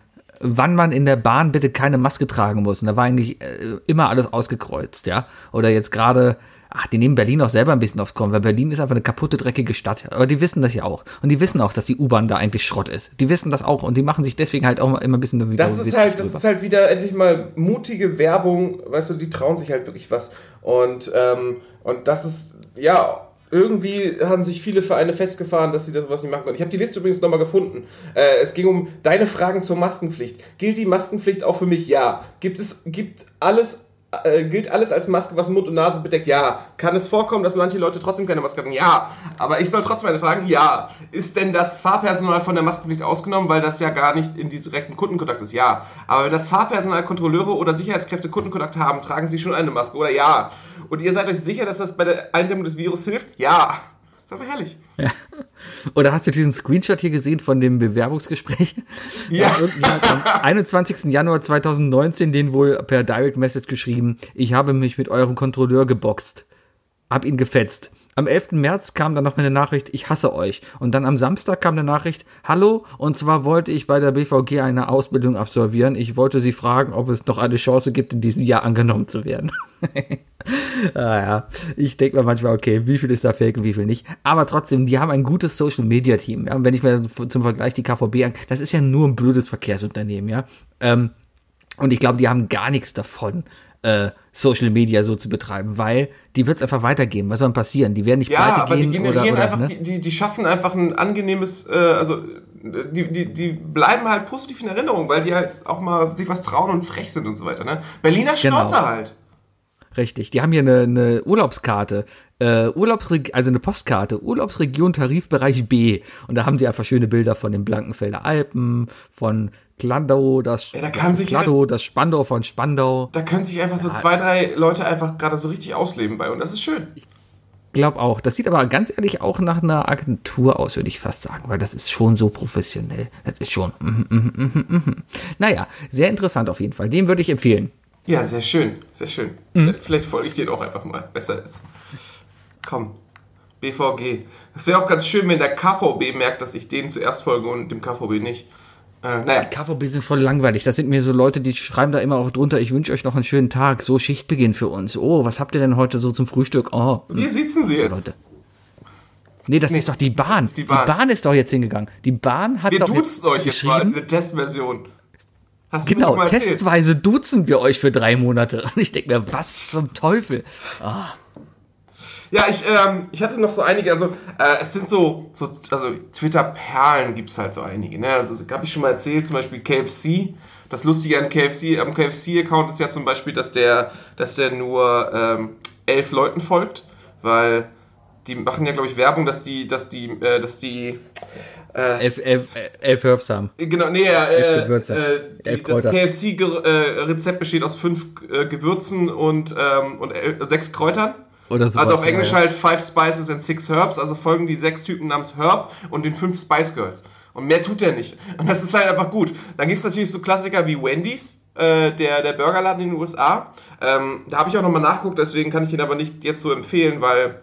wann man in der Bahn bitte keine Maske tragen muss. Und da war eigentlich äh, immer alles ausgekreuzt, ja. Oder jetzt gerade, ach, die nehmen Berlin auch selber ein bisschen aufs Korn, weil Berlin ist einfach eine kaputte, dreckige Stadt. Aber die wissen das ja auch. Und die wissen auch, dass die U-Bahn da eigentlich Schrott ist. Die wissen das auch und die machen sich deswegen halt auch immer ein bisschen wieder. Das ist halt, das ist halt wieder endlich mal mutige Werbung, weißt du, die trauen sich halt wirklich was. Und, ähm, und das ist, ja, irgendwie haben sich viele Vereine festgefahren, dass sie das was nicht machen können. Ich habe die Liste übrigens nochmal gefunden. Äh, es ging um deine Fragen zur Maskenpflicht. Gilt die Maskenpflicht auch für mich? Ja. Gibt es gibt alles äh, gilt alles als Maske, was Mund und Nase bedeckt? Ja. Kann es vorkommen, dass manche Leute trotzdem keine Maske haben? Ja. Aber ich soll trotzdem eine fragen? Ja. Ist denn das Fahrpersonal von der Maskenpflicht ausgenommen, weil das ja gar nicht in direkten Kundenkontakt ist? Ja. Aber wenn das Fahrpersonal, Kontrolleure oder Sicherheitskräfte Kundenkontakt haben, tragen sie schon eine Maske? Oder ja. Und ihr seid euch sicher, dass das bei der Eindämmung des Virus hilft? Ja. Ist einfach herrlich. Ja. Oder hast du diesen Screenshot hier gesehen von dem Bewerbungsgespräch? Ja. am 21. Januar 2019 den wohl per Direct Message geschrieben, ich habe mich mit eurem Kontrolleur geboxt. Hab ihn gefetzt. Am 11. März kam dann noch eine Nachricht, ich hasse euch. Und dann am Samstag kam eine Nachricht, hallo, und zwar wollte ich bei der BVG eine Ausbildung absolvieren. Ich wollte sie fragen, ob es noch eine Chance gibt, in diesem Jahr angenommen zu werden. ah, ja. Ich denke mir manchmal, okay, wie viel ist da fake und wie viel nicht. Aber trotzdem, die haben ein gutes Social Media Team. Ja? Wenn ich mir zum Vergleich die KVB an, das ist ja nur ein blödes Verkehrsunternehmen, ja. Ähm, und ich glaube, die haben gar nichts davon, äh, Social Media so zu betreiben, weil die wird es einfach weitergeben. Was soll denn passieren? Die werden nicht ja, aber die generieren oder, oder, einfach, ne? die, die, die schaffen einfach ein angenehmes, äh, also die, die, die bleiben halt positiv in Erinnerung, weil die halt auch mal sich was trauen und frech sind und so weiter. Ne? Berliner genau. Schnauzer genau. halt. Richtig, die haben hier eine, eine Urlaubskarte, äh, Urlaubsreg also eine Postkarte, Urlaubsregion Tarifbereich B. Und da haben die einfach schöne Bilder von den Blankenfelder Alpen, von Kladau, das, ja, da Kladau, das Spandau von Spandau. Da können sich einfach so zwei, drei Leute einfach gerade so richtig ausleben bei und das ist schön. Ich glaube auch. Das sieht aber ganz ehrlich auch nach einer Agentur aus, würde ich fast sagen, weil das ist schon so professionell. Das ist schon. Mm, mm, mm, naja, sehr interessant auf jeden Fall. Dem würde ich empfehlen. Ja, sehr schön, sehr schön. Mhm. Vielleicht folge ich den auch einfach mal. Besser ist. Komm. BVG. Es wäre auch ganz schön, wenn der KVB merkt, dass ich denen zuerst folge und dem KVB nicht. Äh, naja. Die KVB sind voll langweilig. Das sind mir so Leute, die schreiben da immer auch drunter, ich wünsche euch noch einen schönen Tag, so Schichtbeginn für uns. Oh, was habt ihr denn heute so zum Frühstück? Oh. Wie sitzen sie so jetzt? Leute. Nee, das nee, ist doch die Bahn. die Bahn. Die Bahn ist doch jetzt hingegangen. Die Bahn hat wir doch duzen euch jetzt mal eine Testversion. Hast genau, testweise duzen wir euch für drei Monate. Und ich denke mir, was zum Teufel? Ah. Ja, ich, ähm, ich hatte noch so einige, also äh, es sind so, so also Twitter-Perlen gibt es halt so einige. Ne? Also habe ich schon mal erzählt, zum Beispiel KFC. Das Lustige an KFC, am KFC-Account ist ja zum Beispiel, dass der, dass der nur ähm, elf Leuten folgt, weil die machen ja, glaube ich, Werbung, dass die, dass die, äh, dass die äh, elf, elf, elf Herbs haben. Genau, nee, äh, elf äh, die, das KFC-Rezept besteht aus fünf äh, Gewürzen und, ähm, und sechs Kräutern. Oder so also auf Englisch ja. halt Five Spices and Six Herbs, also folgen die sechs Typen namens Herb und den fünf Spice Girls. Und mehr tut er nicht. Und das ist halt einfach gut. Dann gibt es natürlich so Klassiker wie Wendy's, äh, der, der Burgerladen in den USA. Ähm, da habe ich auch nochmal nachgeguckt, deswegen kann ich den aber nicht jetzt so empfehlen, weil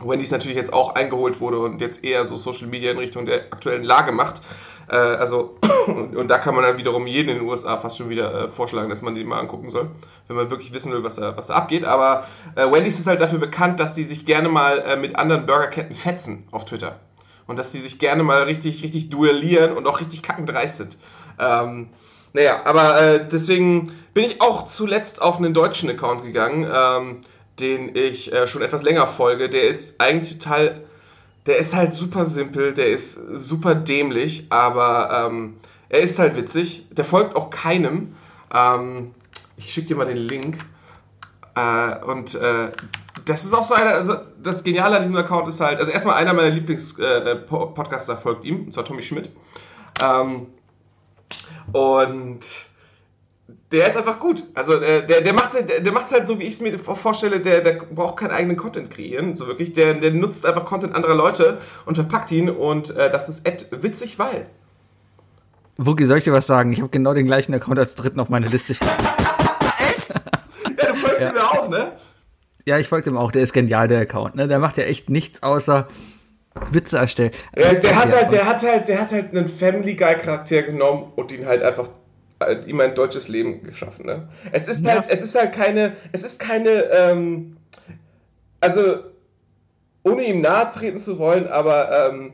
Wendy's natürlich jetzt auch eingeholt wurde und jetzt eher so Social Media in Richtung der aktuellen Lage macht. Äh, also, und da kann man dann wiederum jeden in den USA fast schon wieder äh, vorschlagen, dass man den mal angucken soll, wenn man wirklich wissen will, was da, was da abgeht. Aber äh, Wendy's ist halt dafür bekannt, dass die sich gerne mal äh, mit anderen Burgerketten fetzen auf Twitter. Und dass sie sich gerne mal richtig, richtig duellieren und auch richtig kackendreist sind. Ähm, naja, aber äh, deswegen bin ich auch zuletzt auf einen deutschen Account gegangen. Ähm, den ich äh, schon etwas länger folge, der ist eigentlich total, der ist halt super simpel, der ist super dämlich, aber ähm, er ist halt witzig. Der folgt auch keinem. Ähm, ich schicke dir mal den Link. Äh, und äh, das ist auch so einer, also das Geniale an diesem Account ist halt, also erstmal einer meiner Lieblings-Podcaster äh, folgt ihm, und zwar Tommy Schmidt. Ähm, und der ist einfach gut. Also äh, der, der macht der, der macht's halt so, wie ich es mir vorstelle, der, der braucht keinen eigenen Content kreieren, so wirklich. Der, der nutzt einfach Content anderer Leute und verpackt ihn und äh, das ist Ed witzig, weil. Wookie, soll ich dir was sagen? Ich habe genau den gleichen Account als dritten auf meiner Liste stehen. echt? Ja, du folgst ja. ihm ja auch, ne? Ja, ich folge ihm auch. Der ist genial, der Account. Ne? Der macht ja echt nichts außer Witze erstellen. Ja, der, hat halt, der, hat halt, der hat halt einen Family Guy Charakter genommen und ihn halt einfach ihm ein deutsches Leben geschaffen. Ne? Es ist ja. halt, es ist halt keine, es ist keine, ähm, also ohne ihm nahe treten zu wollen, aber ähm,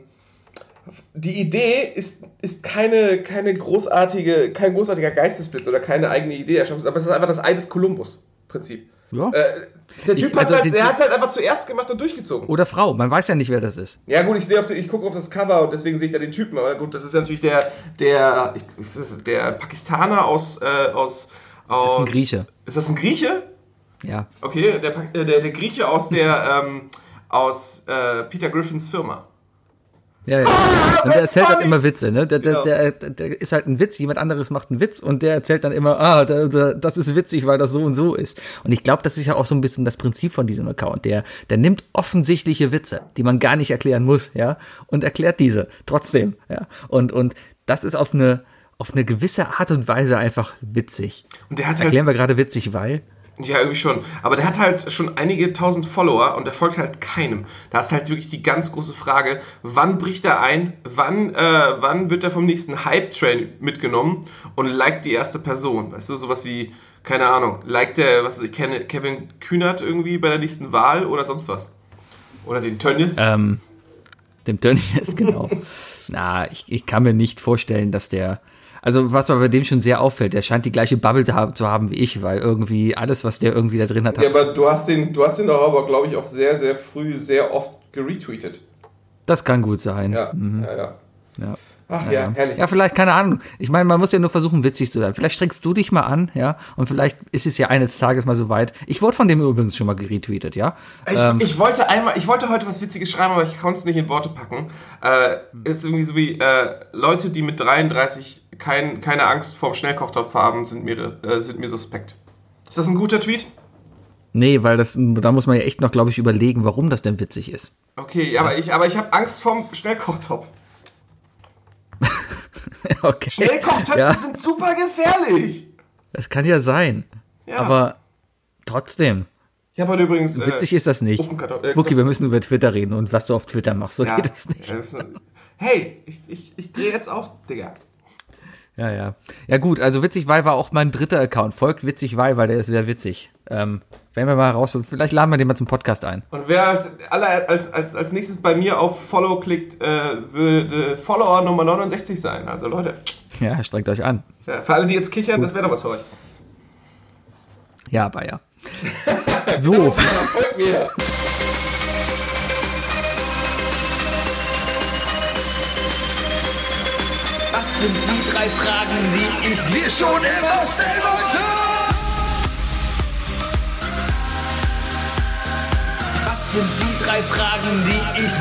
die Idee ist, ist keine, keine großartige, kein großartiger Geistesblitz oder keine eigene Idee erschaffen, aber es ist einfach das Ei des Kolumbus-Prinzip. Ja. Äh, der Typ ich, also hat halt, der hat halt einfach zuerst gemacht und durchgezogen. Oder Frau, man weiß ja nicht, wer das ist. Ja gut, ich sehe auf, ich gucke auf das Cover und deswegen sehe ich da den Typen. Aber gut, das ist ja natürlich der, der, ich, der Pakistaner aus, äh, aus, aus. Das ist ein Grieche. Ist das ein Grieche? Ja. Okay, der, der, der Grieche aus der, ähm, aus äh, Peter Griffins Firma. Ja, ja. Und der erzählt halt immer Witze, ne? Der, der, der, der ist halt ein Witz, jemand anderes macht einen Witz und der erzählt dann immer, ah, das ist witzig, weil das so und so ist. Und ich glaube, das ist ja auch so ein bisschen das Prinzip von diesem Account. Der, der nimmt offensichtliche Witze, die man gar nicht erklären muss, ja, und erklärt diese trotzdem, ja. Und, und das ist auf eine, auf eine gewisse Art und Weise einfach witzig. Und der hat halt Erklären wir gerade witzig, weil. Ja, irgendwie schon. Aber der hat halt schon einige tausend Follower und der folgt halt keinem. Da ist halt wirklich die ganz große Frage, wann bricht er ein, wann, äh, wann wird er vom nächsten Hype-Train mitgenommen und liked die erste Person. Weißt du, sowas wie, keine Ahnung, liked der, was ich kenne, Kevin Kühnert irgendwie bei der nächsten Wahl oder sonst was. Oder den Tönnies. Ähm, dem Tönnies, genau. Na, ich, ich kann mir nicht vorstellen, dass der also was aber bei dem schon sehr auffällt, der scheint die gleiche Bubble zu haben wie ich, weil irgendwie alles, was der irgendwie da drin hat. Ja, aber du hast den, du hast den doch aber, glaube ich, auch sehr, sehr früh, sehr oft geretweetet. Das kann gut sein. Ja, mhm. ja, ja. ja. Ach ja, ja, herrlich. Ja, vielleicht, keine Ahnung. Ich meine, man muss ja nur versuchen, witzig zu sein. Vielleicht strengst du dich mal an, ja, und vielleicht ist es ja eines Tages mal so weit. Ich wurde von dem übrigens schon mal geretweetet, ja. Ich, ähm, ich wollte einmal, ich wollte heute was Witziges schreiben, aber ich konnte es nicht in Worte packen. Äh, ist irgendwie so wie äh, Leute, die mit 33 kein, keine Angst vorm Schnellkochtopf haben, sind mir, äh, sind mir suspekt. Ist das ein guter Tweet? Nee, weil das, da muss man ja echt noch, glaube ich, überlegen, warum das denn witzig ist. Okay, aber ich, aber ich habe Angst vorm Schnellkochtopf. okay. Schnellkochtöpfe ja. sind super gefährlich. Das kann ja sein. Ja. Aber trotzdem. Ich habe heute übrigens. Äh, Witzig ist das nicht. Äh, okay, wir müssen über Twitter reden und was du auf Twitter machst. So ja, geht das nicht. Hey, ich, ich, ich drehe jetzt auf, Digga. Ja, ja. Ja, gut, also witzig weil war auch mein dritter Account. Folgt witzig weil, weil der ist sehr witzig. Ähm, werden wir mal raus, vielleicht laden wir den mal zum Podcast ein. Und wer als, als, als, als nächstes bei mir auf Follow klickt, äh, würde Follower Nummer 69 sein. Also Leute. Ja, strengt euch an. Ja, für alle, die jetzt kichern, Gut. das wäre doch was für euch. Ja, aber ja. so. Folgt mir. Das sind die drei Fragen, die ich dir schon immer stellen wollte. Sind die drei Fragen, die ich.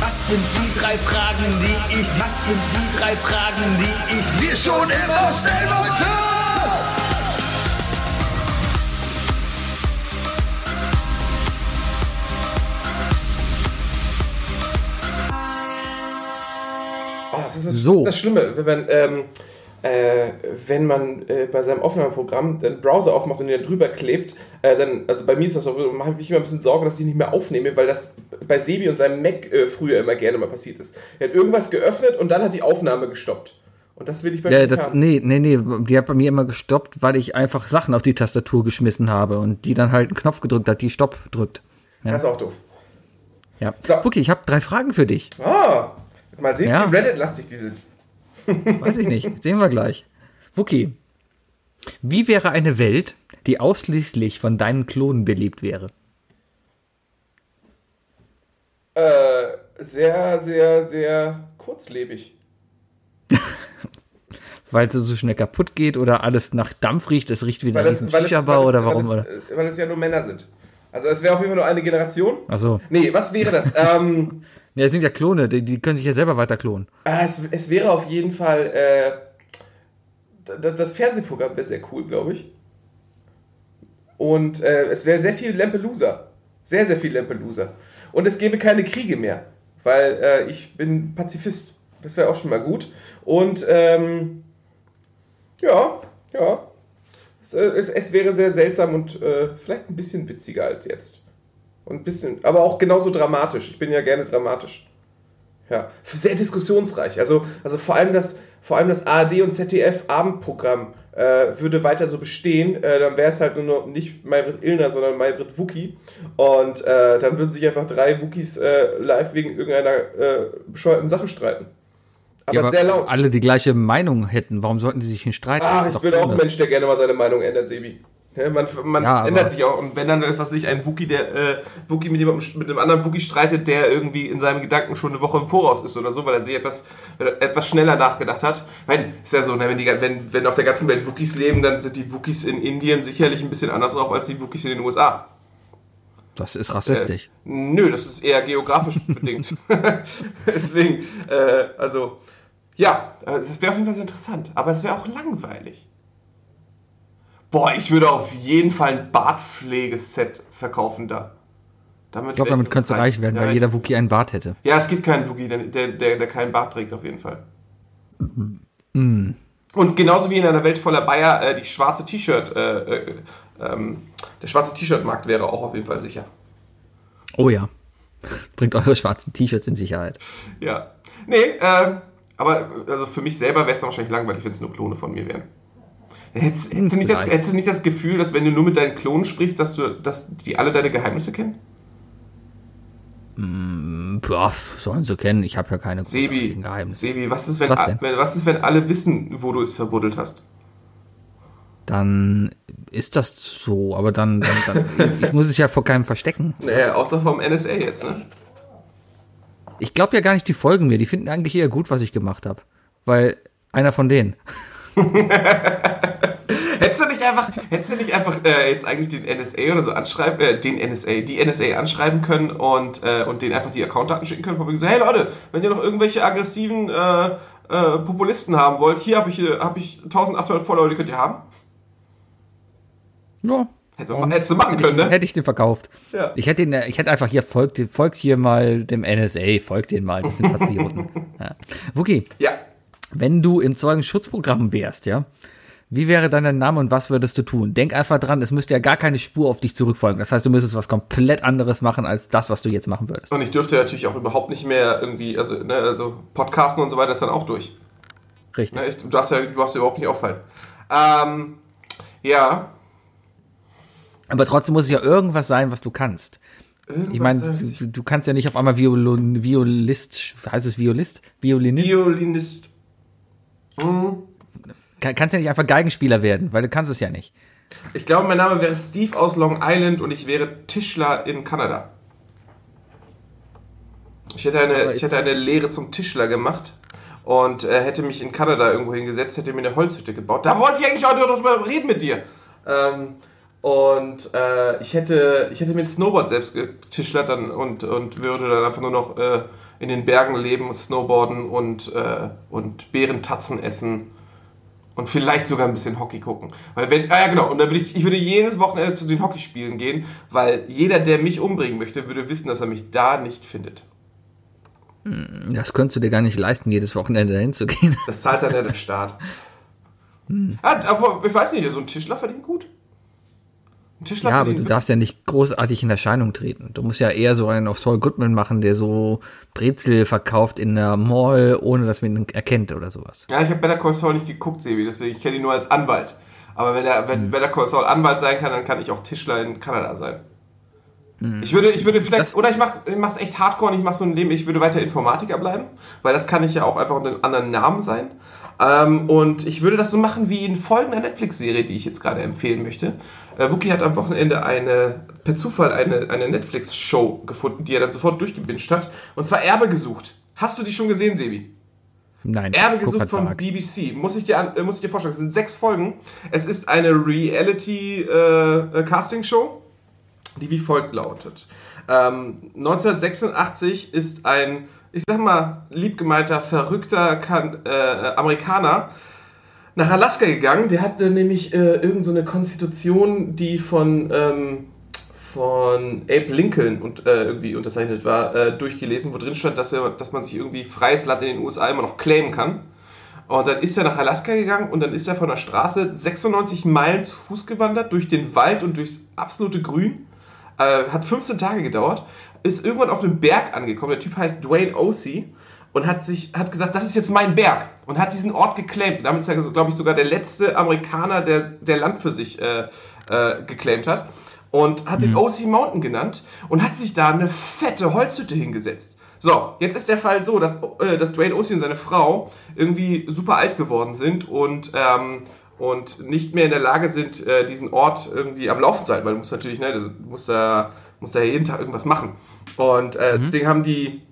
Was sind die drei Fragen, die ich. Was sind die drei Fragen, die ich dir schon immer stellen wollte? Oh, das ist das, so. das Schlimme, wenn, ähm, äh, wenn man äh, bei seinem Aufnahmeprogramm den Browser aufmacht und den drüber klebt, äh, dann, also bei mir ist das so, mache ich immer ein bisschen Sorge, dass ich nicht mehr aufnehme, weil das bei Sebi und seinem Mac äh, früher immer gerne mal passiert ist. Er hat irgendwas geöffnet und dann hat die Aufnahme gestoppt. Und das will ich bei ja, das, haben. Nee, nee, nee, die hat bei mir immer gestoppt, weil ich einfach Sachen auf die Tastatur geschmissen habe und die dann halt einen Knopf gedrückt hat, die Stopp drückt. Ja. Das ist auch doof. Ja. So. Okay, ich habe drei Fragen für dich. Ah, mal sehen, ja. wie Reddit-lastig die sind. Weiß ich nicht. Sehen wir gleich. Wookie, wie wäre eine Welt, die ausschließlich von deinen Klonen belebt wäre? Äh, sehr, sehr, sehr kurzlebig. weil es so schnell kaputt geht oder alles nach Dampf riecht, es riecht wie ein riesen Shisha-Bar oder warum? Weil es, weil es ja nur Männer sind. Also es wäre auf jeden Fall nur eine Generation. Ach so. Nee, was wäre das? ähm, ja, es sind ja Klone, die, die, können sich ja selber weiter klonen. Äh, es, es, wäre auf jeden Fall, äh, das, das, Fernsehprogramm wäre sehr cool, glaube ich. Und äh, es wäre sehr viel Lampelusa. Sehr, sehr viel Lampelusa. Und es gäbe keine Kriege mehr, weil äh, ich bin Pazifist. Das wäre auch schon mal gut. Und ähm, ja, ja. Es, äh, es, es, wäre sehr seltsam und äh, vielleicht ein bisschen witziger als jetzt. Und ein bisschen, aber auch genauso dramatisch. Ich bin ja gerne dramatisch. Ja, sehr diskussionsreich. Also, also vor allem das, vor allem das ARD und ZDF Abendprogramm äh, würde weiter so bestehen. Äh, dann wäre es halt nur noch nicht Maybrit Illner, sondern Maybrit Wookie. Und äh, dann würden sich einfach drei Wookies äh, live wegen irgendeiner äh, bescheuerten Sache streiten. Aber, ja, aber sehr laut. Alle die gleiche Meinung hätten. Warum sollten die sich nicht streiten? Ach, ich bin auch ein Mensch, der gerne mal seine Meinung ändert, Sebi. Ja, man, man ja, ändert sich auch. Und wenn dann, was sich ein Wookie, der äh, Wookie mit, jemandem, mit einem anderen Wookie streitet, der irgendwie in seinem Gedanken schon eine Woche im Voraus ist oder so, weil er sich etwas, etwas schneller nachgedacht hat. Weil, ist ja so, ne, wenn, die, wenn, wenn auf der ganzen Welt Wookies leben, dann sind die Wookies in Indien sicherlich ein bisschen anders drauf als die Wookies in den USA. Das ist rassistisch. Äh, nö, das ist eher geografisch bedingt. Deswegen, äh, also, ja, das wäre auf jeden Fall sehr interessant. Aber es wäre auch langweilig. Boah, ich würde auf jeden Fall ein Bartpflegeset verkaufen da. Damit ich glaube, damit könntest du reich werden, ja, weil jeder Wookie einen Bart hätte. Ja, es gibt keinen Wookie, der, der, der, keinen Bart trägt, auf jeden Fall. Mm. Und genauso wie in einer Welt voller Bayer äh, die schwarze T-Shirt, äh, äh, ähm, der schwarze T-Shirt-Markt wäre auch auf jeden Fall sicher. Oh ja. Bringt eure schwarzen T-Shirts in Sicherheit. Ja. Nee, äh, aber also für mich selber wäre es wahrscheinlich langweilig, wenn es nur Klone von mir wären. Hättest, hättest, du nicht das, hättest du nicht das Gefühl, dass wenn du nur mit deinen Klonen sprichst, dass, du, dass die alle deine Geheimnisse kennen? Mm, boah, sollen sie kennen. Ich habe ja keine Sebi, Geheimnisse. Sebi, was ist, wenn, was, was ist, wenn alle wissen, wo du es verbuddelt hast? Dann ist das so, aber dann, dann, dann ich muss es ja vor keinem verstecken. Naja, außer vom NSA jetzt, ne? Ich glaube ja gar nicht, die folgen mir. Die finden eigentlich eher gut, was ich gemacht habe. Weil einer von denen. hättest du nicht einfach, hättest du nicht einfach äh, jetzt eigentlich den NSA oder so anschreiben, äh, den NSA, die NSA anschreiben können und, äh, und denen einfach die Accountdaten schicken können, von wegen so, hey Leute, wenn ihr noch irgendwelche aggressiven äh, äh, Populisten haben wollt, hier habe ich, äh, hab ich 1800 Follower, die könnt ihr haben. Ja. Hätte, hättest du machen können, ne? Hätte ich den verkauft. Ja. Ich hätte den, ich hätte einfach hier folgt, folgt hier mal dem NSA, folgt den mal, das sind Patrioten. ja. Wookie. Ja. Wenn du im Zeugenschutzprogramm wärst, ja, wie wäre dann dein Name und was würdest du tun? Denk einfach dran, es müsste ja gar keine Spur auf dich zurückfolgen. Das heißt, du müsstest was komplett anderes machen als das, was du jetzt machen würdest. Und ich dürfte natürlich auch überhaupt nicht mehr irgendwie, also, ne, also Podcasten und so weiter ist dann auch durch. Richtig. Ne, ich, du darfst ja, du darfst ja überhaupt nicht auffallen. Ähm, ja. Aber trotzdem muss es ja irgendwas sein, was du kannst. Irgendwas ich meine, du, du, kannst ja nicht auf einmal Violon, Violist, heißt es Violist? Violinist? Violinist. Hm. Kann, kannst ja nicht einfach Geigenspieler werden, weil du kannst es ja nicht. Ich glaube, mein Name wäre Steve aus Long Island und ich wäre Tischler in Kanada. Ich hätte eine, ich hätte eine Lehre zum Tischler gemacht und äh, hätte mich in Kanada irgendwo hingesetzt, hätte mir eine Holzhütte gebaut. Da wollte ich eigentlich heute darüber reden mit dir. Ähm, und äh, ich, hätte, ich hätte mir ein Snowboard selbst getischlert dann und, und würde dann einfach nur noch äh, in den Bergen leben, snowboarden und, äh, und Beerentatzen essen und vielleicht sogar ein bisschen Hockey gucken. Weil wenn, ah ja genau, und dann würde ich, ich würde jedes Wochenende zu den Hockeyspielen gehen, weil jeder, der mich umbringen möchte, würde wissen, dass er mich da nicht findet. Hm, das könntest du dir gar nicht leisten, jedes Wochenende dahin zu gehen. Das zahlt dann ja der Staat. Hm. Aber ich weiß nicht, so ein Tischler verdient gut. Tischler ja, aber du darfst ja nicht großartig in Erscheinung treten. Du musst ja eher so einen auf Saul Goodman machen, der so Brezel verkauft in der Mall, ohne dass man ihn erkennt oder sowas. Ja, ich habe Better Call Saul nicht geguckt, Sebi, deswegen ich kenne ihn nur als Anwalt. Aber wenn, er, wenn hm. Better Call Saul Anwalt sein kann, dann kann ich auch Tischler in Kanada sein. Hm. Ich würde, ich würde vielleicht, das oder ich mache es echt hardcore und ich mache so ein Leben, ich würde weiter Informatiker bleiben, weil das kann ich ja auch einfach unter einem anderen Namen sein. Ähm, und ich würde das so machen wie in folgender Netflix-Serie, die ich jetzt gerade empfehlen möchte. Äh, Wookie hat am Wochenende eine, per Zufall eine, eine Netflix-Show gefunden, die er dann sofort durchgebinscht hat. Und zwar Erbe gesucht. Hast du die schon gesehen, Sebi? Nein. Erbe gesucht von BBC. Muss ich, dir, äh, muss ich dir vorstellen, es sind sechs Folgen. Es ist eine Reality-Casting-Show, äh, die wie folgt lautet. Ähm, 1986 ist ein ich sag mal, liebgemeinter, verrückter kan äh, Amerikaner nach Alaska gegangen. Der hatte nämlich äh, irgendeine so Konstitution, die von, ähm, von Abe Lincoln und, äh, irgendwie unterzeichnet war, äh, durchgelesen, wo drin stand, dass, er, dass man sich irgendwie freies Land in den USA immer noch claimen kann. Und dann ist er nach Alaska gegangen und dann ist er von der Straße 96 Meilen zu Fuß gewandert, durch den Wald und durchs absolute Grün. Äh, hat 15 Tage gedauert ist irgendwann auf einem Berg angekommen. Der Typ heißt Dwayne Osey und hat sich hat gesagt, das ist jetzt mein Berg und hat diesen Ort geclaimt. Damit ist er, glaube ich, sogar der letzte Amerikaner, der, der Land für sich äh, äh, geclaimt hat. Und hat mhm. den OC Mountain genannt und hat sich da eine fette Holzhütte hingesetzt. So, jetzt ist der Fall so, dass, äh, dass Dwayne Osey und seine Frau irgendwie super alt geworden sind und, ähm, und nicht mehr in der Lage sind, äh, diesen Ort irgendwie am Laufen zu halten, weil du musst natürlich, ne, du musst da muss da jeden Tag irgendwas machen. Und äh, mhm. deswegen haben die,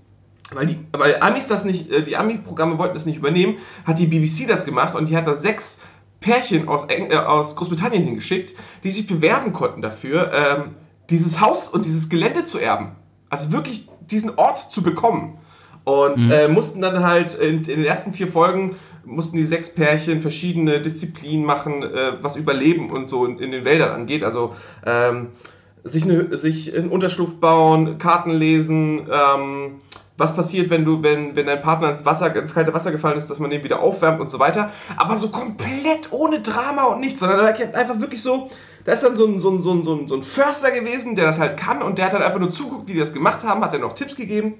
weil die, weil Amis das nicht, äh, die Ami-Programme wollten das nicht übernehmen, hat die BBC das gemacht und die hat da sechs Pärchen aus, Eng äh, aus Großbritannien hingeschickt, die sich bewerben konnten dafür, ähm, dieses Haus und dieses Gelände zu erben. Also wirklich diesen Ort zu bekommen. Und mhm. äh, mussten dann halt in, in, den ersten vier Folgen mussten die sechs Pärchen verschiedene Disziplinen machen, äh, was Überleben und so in, in, den Wäldern angeht. Also ähm, sich, eine, sich einen Unterschlupf bauen, Karten lesen, ähm, was passiert, wenn du, wenn, wenn dein Partner ins Wasser, ins kalte Wasser gefallen ist, dass man den wieder aufwärmt und so weiter. Aber so komplett ohne Drama und nichts, sondern einfach wirklich so, da ist dann so ein, so, ein, so, ein, so, ein, so ein Förster gewesen, der das halt kann und der hat dann einfach nur zuguckt, wie die das gemacht haben, hat dann noch Tipps gegeben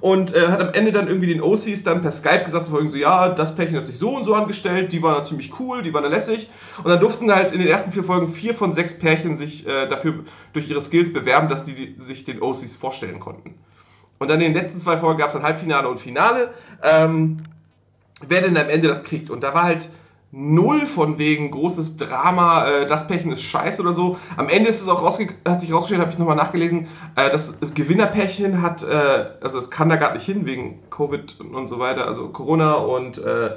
und äh, hat am Ende dann irgendwie den OCs dann per Skype gesagt, so, so ja, das Pärchen hat sich so und so angestellt, die waren da ziemlich cool, die waren da lässig und dann durften halt in den ersten vier Folgen vier von sechs Pärchen sich äh, dafür durch ihre Skills bewerben, dass sie sich den OCs vorstellen konnten. Und dann in den letzten zwei Folgen gab es dann Halbfinale und Finale, ähm, wer denn am Ende das kriegt. Und da war halt null von wegen großes Drama, äh, das Pärchen ist scheiße oder so. Am Ende ist es auch rausge hat sich rausgestellt, habe ich nochmal nachgelesen, äh, das Gewinnerpärchen hat, äh, also es kann da gar nicht hin wegen Covid und so weiter, also Corona und äh,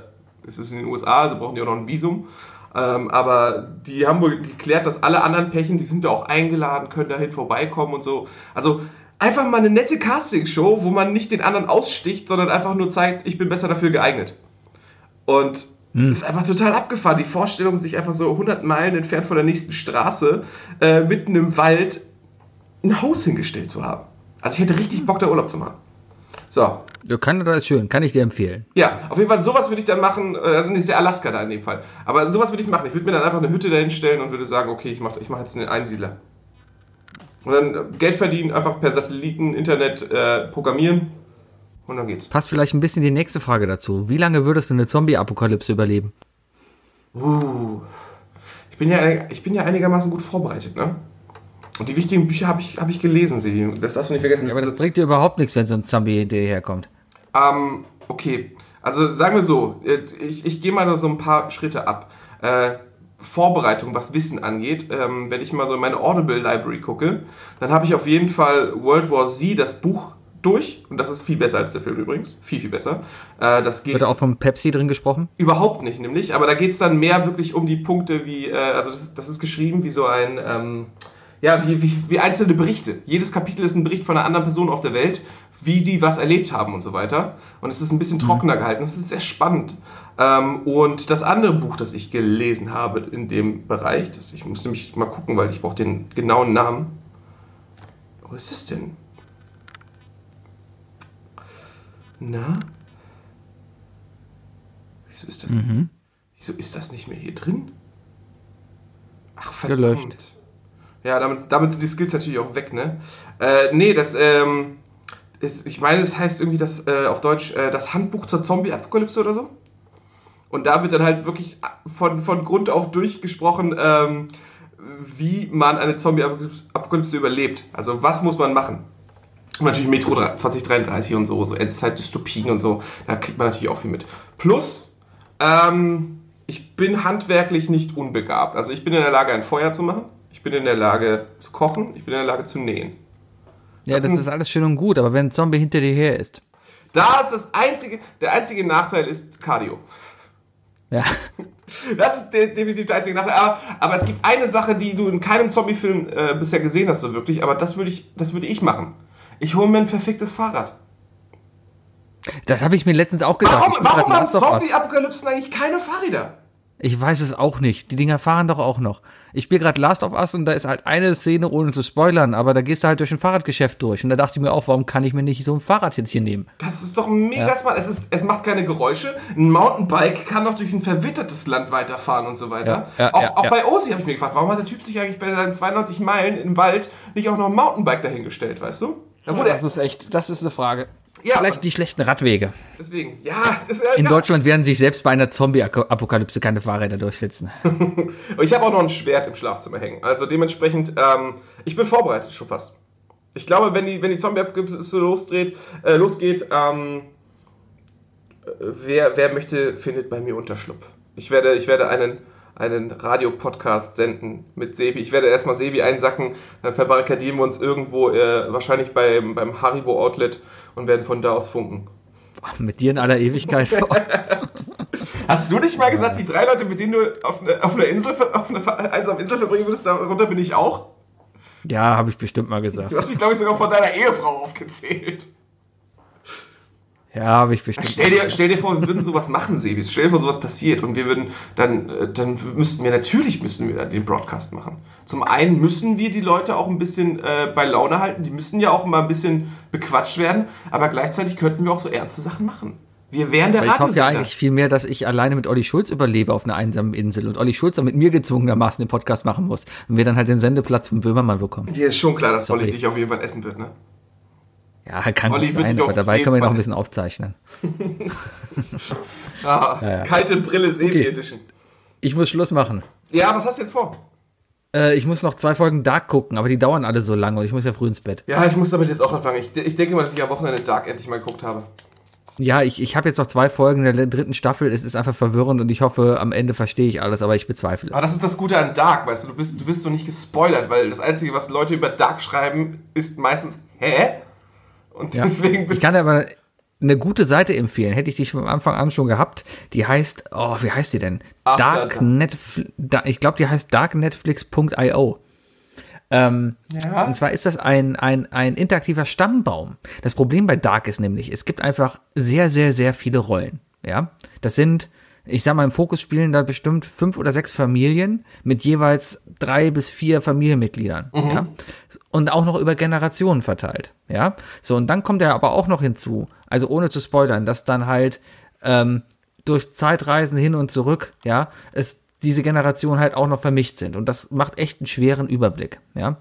es ist in den USA, also brauchen die auch noch ein Visum. Ähm, aber die haben wohl geklärt, dass alle anderen Pärchen, die sind da auch eingeladen, können dahin vorbeikommen und so. Also einfach mal eine nette Castingshow, wo man nicht den anderen aussticht, sondern einfach nur zeigt, ich bin besser dafür geeignet. Und hm. ist einfach total abgefahren. Die Vorstellung, sich einfach so 100 Meilen entfernt von der nächsten Straße, äh, mitten im Wald, ein Haus hingestellt zu haben. Also ich hätte richtig Bock, da Urlaub zu machen. So. Ja, Kanada ist schön, kann ich dir empfehlen. Ja, auf jeden Fall, sowas würde ich dann machen, äh, also nicht sehr Alaska da in dem Fall. Aber sowas würde ich machen. Ich würde mir dann einfach eine Hütte dahin stellen und würde sagen, okay, ich mache ich mach jetzt einen Einsiedler. Und dann Geld verdienen, einfach per Satelliten, Internet äh, programmieren und dann geht's. Passt vielleicht ein bisschen die nächste Frage dazu. Wie lange würdest du eine Zombie-Apokalypse überleben? Uh, ich bin ja, ich bin ja einigermaßen gut vorbereitet, ne? Und die wichtigen Bücher habe ich, hab ich gelesen, sie. Das darfst du nicht vergessen. Ja, aber das bringt dir überhaupt nichts, wenn so ein Zombie hinter dir herkommt. Ähm, okay. Also sagen wir so, ich, ich gehe mal so ein paar Schritte ab. Äh, Vorbereitung, was Wissen angeht, ähm, wenn ich mal so in meine Audible Library gucke, dann habe ich auf jeden Fall World War Z, das Buch, durch. Und das ist viel besser als der Film übrigens. Viel, viel besser. Äh, das geht Wird da auch vom Pepsi drin gesprochen? Überhaupt nicht, nämlich. Aber da geht es dann mehr wirklich um die Punkte wie, äh, also das ist, das ist geschrieben wie so ein, ähm, ja, wie, wie, wie einzelne Berichte. Jedes Kapitel ist ein Bericht von einer anderen Person auf der Welt, wie die was erlebt haben und so weiter. Und es ist ein bisschen mhm. trockener gehalten. Es ist sehr spannend. Ähm, und das andere Buch, das ich gelesen habe in dem Bereich, das ich muss nämlich mal gucken, weil ich brauche den genauen Namen. Wo ist es denn? Na? Wieso ist das? Mhm. Wieso ist das nicht mehr hier drin? Ach, verdammt. Gelöscht. Ja, damit, damit sind die Skills natürlich auch weg, ne? Äh, nee, das, ähm, ist, ich meine, das heißt irgendwie das, äh, auf Deutsch, äh, das Handbuch zur Zombie-Apokalypse oder so. Und da wird dann halt wirklich von, von Grund auf durchgesprochen, ähm, wie man eine Zombie-Apokalypse überlebt. Also, was muss man machen? Und natürlich Metro 2033 und so, so Endzeit-Dystopien und so, da kriegt man natürlich auch viel mit. Plus, ähm, ich bin handwerklich nicht unbegabt. Also ich bin in der Lage, ein Feuer zu machen, ich bin in der Lage zu kochen, ich bin in der Lage zu nähen. Ja, das, das ist alles schön und gut, aber wenn ein Zombie hinter dir her ist. Da ist das einzige, der einzige Nachteil ist Cardio. Ja. Das ist definitiv der einzige Nachteil. Aber, aber, es gibt eine Sache, die du in keinem Zombie-Film äh, bisher gesehen hast, so wirklich, aber das würde ich, das würde ich machen. Ich hole mir ein perfektes Fahrrad. Das habe ich mir letztens auch gedacht. Warum, warum haben Zombie-Apokalypsen eigentlich keine Fahrräder? Ich weiß es auch nicht. Die Dinger fahren doch auch noch. Ich spiele gerade Last of Us und da ist halt eine Szene, ohne zu spoilern, aber da gehst du halt durch ein Fahrradgeschäft durch. Und da dachte ich mir auch, warum kann ich mir nicht so ein Fahrrad jetzt hier nehmen? Das ist doch mega ja. smart. Es, ist, es macht keine Geräusche. Ein Mountainbike kann doch durch ein verwittertes Land weiterfahren und so weiter. Ja, ja, auch, auch bei Osi habe ich mir gefragt, warum hat der Typ sich eigentlich bei seinen 92 Meilen im Wald nicht auch noch ein Mountainbike dahingestellt, weißt du? Ja, das ist echt, das ist eine Frage. Ja, Vielleicht die schlechten Radwege. Deswegen, ja. Ist, äh, In ja. Deutschland werden sich selbst bei einer Zombie-Apokalypse keine Fahrräder durchsetzen. ich habe auch noch ein Schwert im Schlafzimmer hängen. Also dementsprechend, ähm, ich bin vorbereitet schon fast. Ich glaube, wenn die, wenn die Zombie-Apokalypse losdreht, äh, losgeht, ähm, wer, wer möchte, findet bei mir Unterschlupf. Ich werde, ich werde einen einen Radiopodcast senden mit Sebi. Ich werde erstmal Sebi einsacken, dann verbarrikadieren wir uns irgendwo, äh, wahrscheinlich beim, beim Haribo Outlet und werden von da aus funken. Mit dir in aller Ewigkeit. Hast du nicht mal gesagt, die drei Leute, mit denen du auf, eine, auf einer Insel, auf einer einsamen Insel verbringen würdest, darunter bin ich auch? Ja, habe ich bestimmt mal gesagt. Du hast mich, glaube ich, sogar von deiner Ehefrau aufgezählt. Ja, habe ich bestimmt. Stell dir, stell dir vor, wir würden sowas machen, Sebis. Stell dir vor, sowas passiert und wir würden, dann, äh, dann müssten wir natürlich müssten wir den Broadcast machen. Zum einen müssen wir die Leute auch ein bisschen äh, bei Laune halten, die müssen ja auch mal ein bisschen bequatscht werden, aber gleichzeitig könnten wir auch so ernste Sachen machen. Wir wären der Ich hoffe ja eigentlich viel mehr, dass ich alleine mit Olli Schulz überlebe auf einer einsamen Insel und Olli Schulz dann mit mir gezwungenermaßen den Podcast machen muss und wir dann halt den Sendeplatz von Böhmermann bekommen. Dir ist schon klar, dass Sorry. Olli dich auf jeden Fall essen wird, ne? Ja, kann Olli gut sein, aber dabei können wir noch ein bisschen aufzeichnen. ah, ja, ja. Kalte Brille Sebi okay. Edition. Ich muss Schluss machen. Ja, was hast du jetzt vor? Äh, ich muss noch zwei Folgen Dark gucken, aber die dauern alle so lange und ich muss ja früh ins Bett. Ja, ich muss damit jetzt auch anfangen. Ich, ich denke mal, dass ich am Wochenende Dark endlich mal geguckt habe. Ja, ich, ich habe jetzt noch zwei Folgen der dritten Staffel. Es ist einfach verwirrend und ich hoffe, am Ende verstehe ich alles, aber ich bezweifle. Aber das ist das Gute an Dark, weißt du, du bist, du bist so nicht gespoilert, weil das Einzige, was Leute über Dark schreiben, ist meistens, hä? Und ja. deswegen bist Ich kann aber eine gute Seite empfehlen. Hätte ich dich von Anfang an schon gehabt. Die heißt, oh, wie heißt die denn? Ach, Dark Netflix, ich glaube, die heißt darknetflix.io. Ähm, ja. Und zwar ist das ein, ein, ein interaktiver Stammbaum. Das Problem bei Dark ist nämlich, es gibt einfach sehr, sehr, sehr viele Rollen. Ja, das sind ich sag mal, im Fokus spielen da bestimmt fünf oder sechs Familien mit jeweils drei bis vier Familienmitgliedern, mhm. ja. Und auch noch über Generationen verteilt, ja. So, und dann kommt er aber auch noch hinzu, also ohne zu spoilern, dass dann halt ähm, durch Zeitreisen hin und zurück, ja, es diese Generationen halt auch noch vermischt sind. Und das macht echt einen schweren Überblick, ja.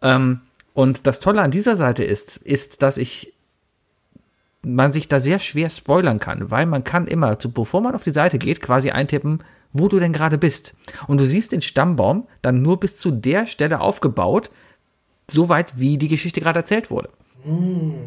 Ähm, und das Tolle an dieser Seite ist, ist, dass ich man sich da sehr schwer spoilern kann, weil man kann immer, bevor man auf die Seite geht, quasi eintippen, wo du denn gerade bist. Und du siehst den Stammbaum dann nur bis zu der Stelle aufgebaut, soweit wie die Geschichte gerade erzählt wurde.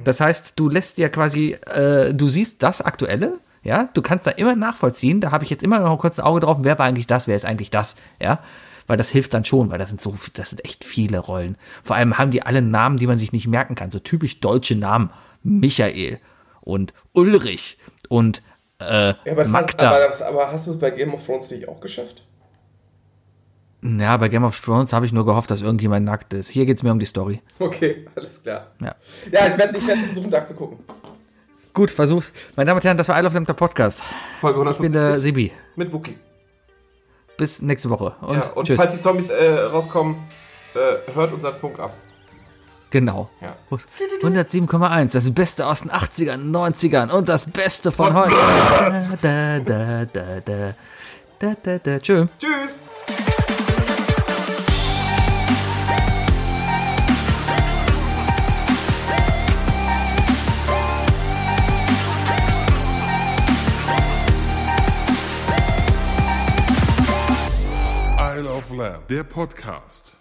Das heißt, du lässt ja quasi, äh, du siehst das Aktuelle, ja, du kannst da immer nachvollziehen, da habe ich jetzt immer noch kurz ein Auge drauf, wer war eigentlich das, wer ist eigentlich das, ja, weil das hilft dann schon, weil das sind so, das sind echt viele Rollen. Vor allem haben die alle Namen, die man sich nicht merken kann, so typisch deutsche Namen. Michael, und Ulrich und äh, ja, aber, Magda. Hast, aber, aber hast du es bei Game of Thrones nicht auch geschafft? Ja, bei Game of Thrones habe ich nur gehofft, dass irgendjemand nackt ist. Hier geht es mir um die Story. Okay, alles klar. Ja, ja ich werde ich werd versuchen, Dark zu gucken. Gut, versuch's. Meine Damen und Herren, das war I Love Them, der Podcast. Folge 150. Ich bin der Sebi. Mit Wookie. Bis nächste Woche. Und, ja, und falls die Zombies äh, rauskommen, äh, hört unseren Funk ab. Genau. Ja. 107,1, das Beste aus den 80ern, 90ern und das Beste von heute. Da, da, da, da, da, da, da. Tschö. Tschüss. Isle of Lamb, der Podcast.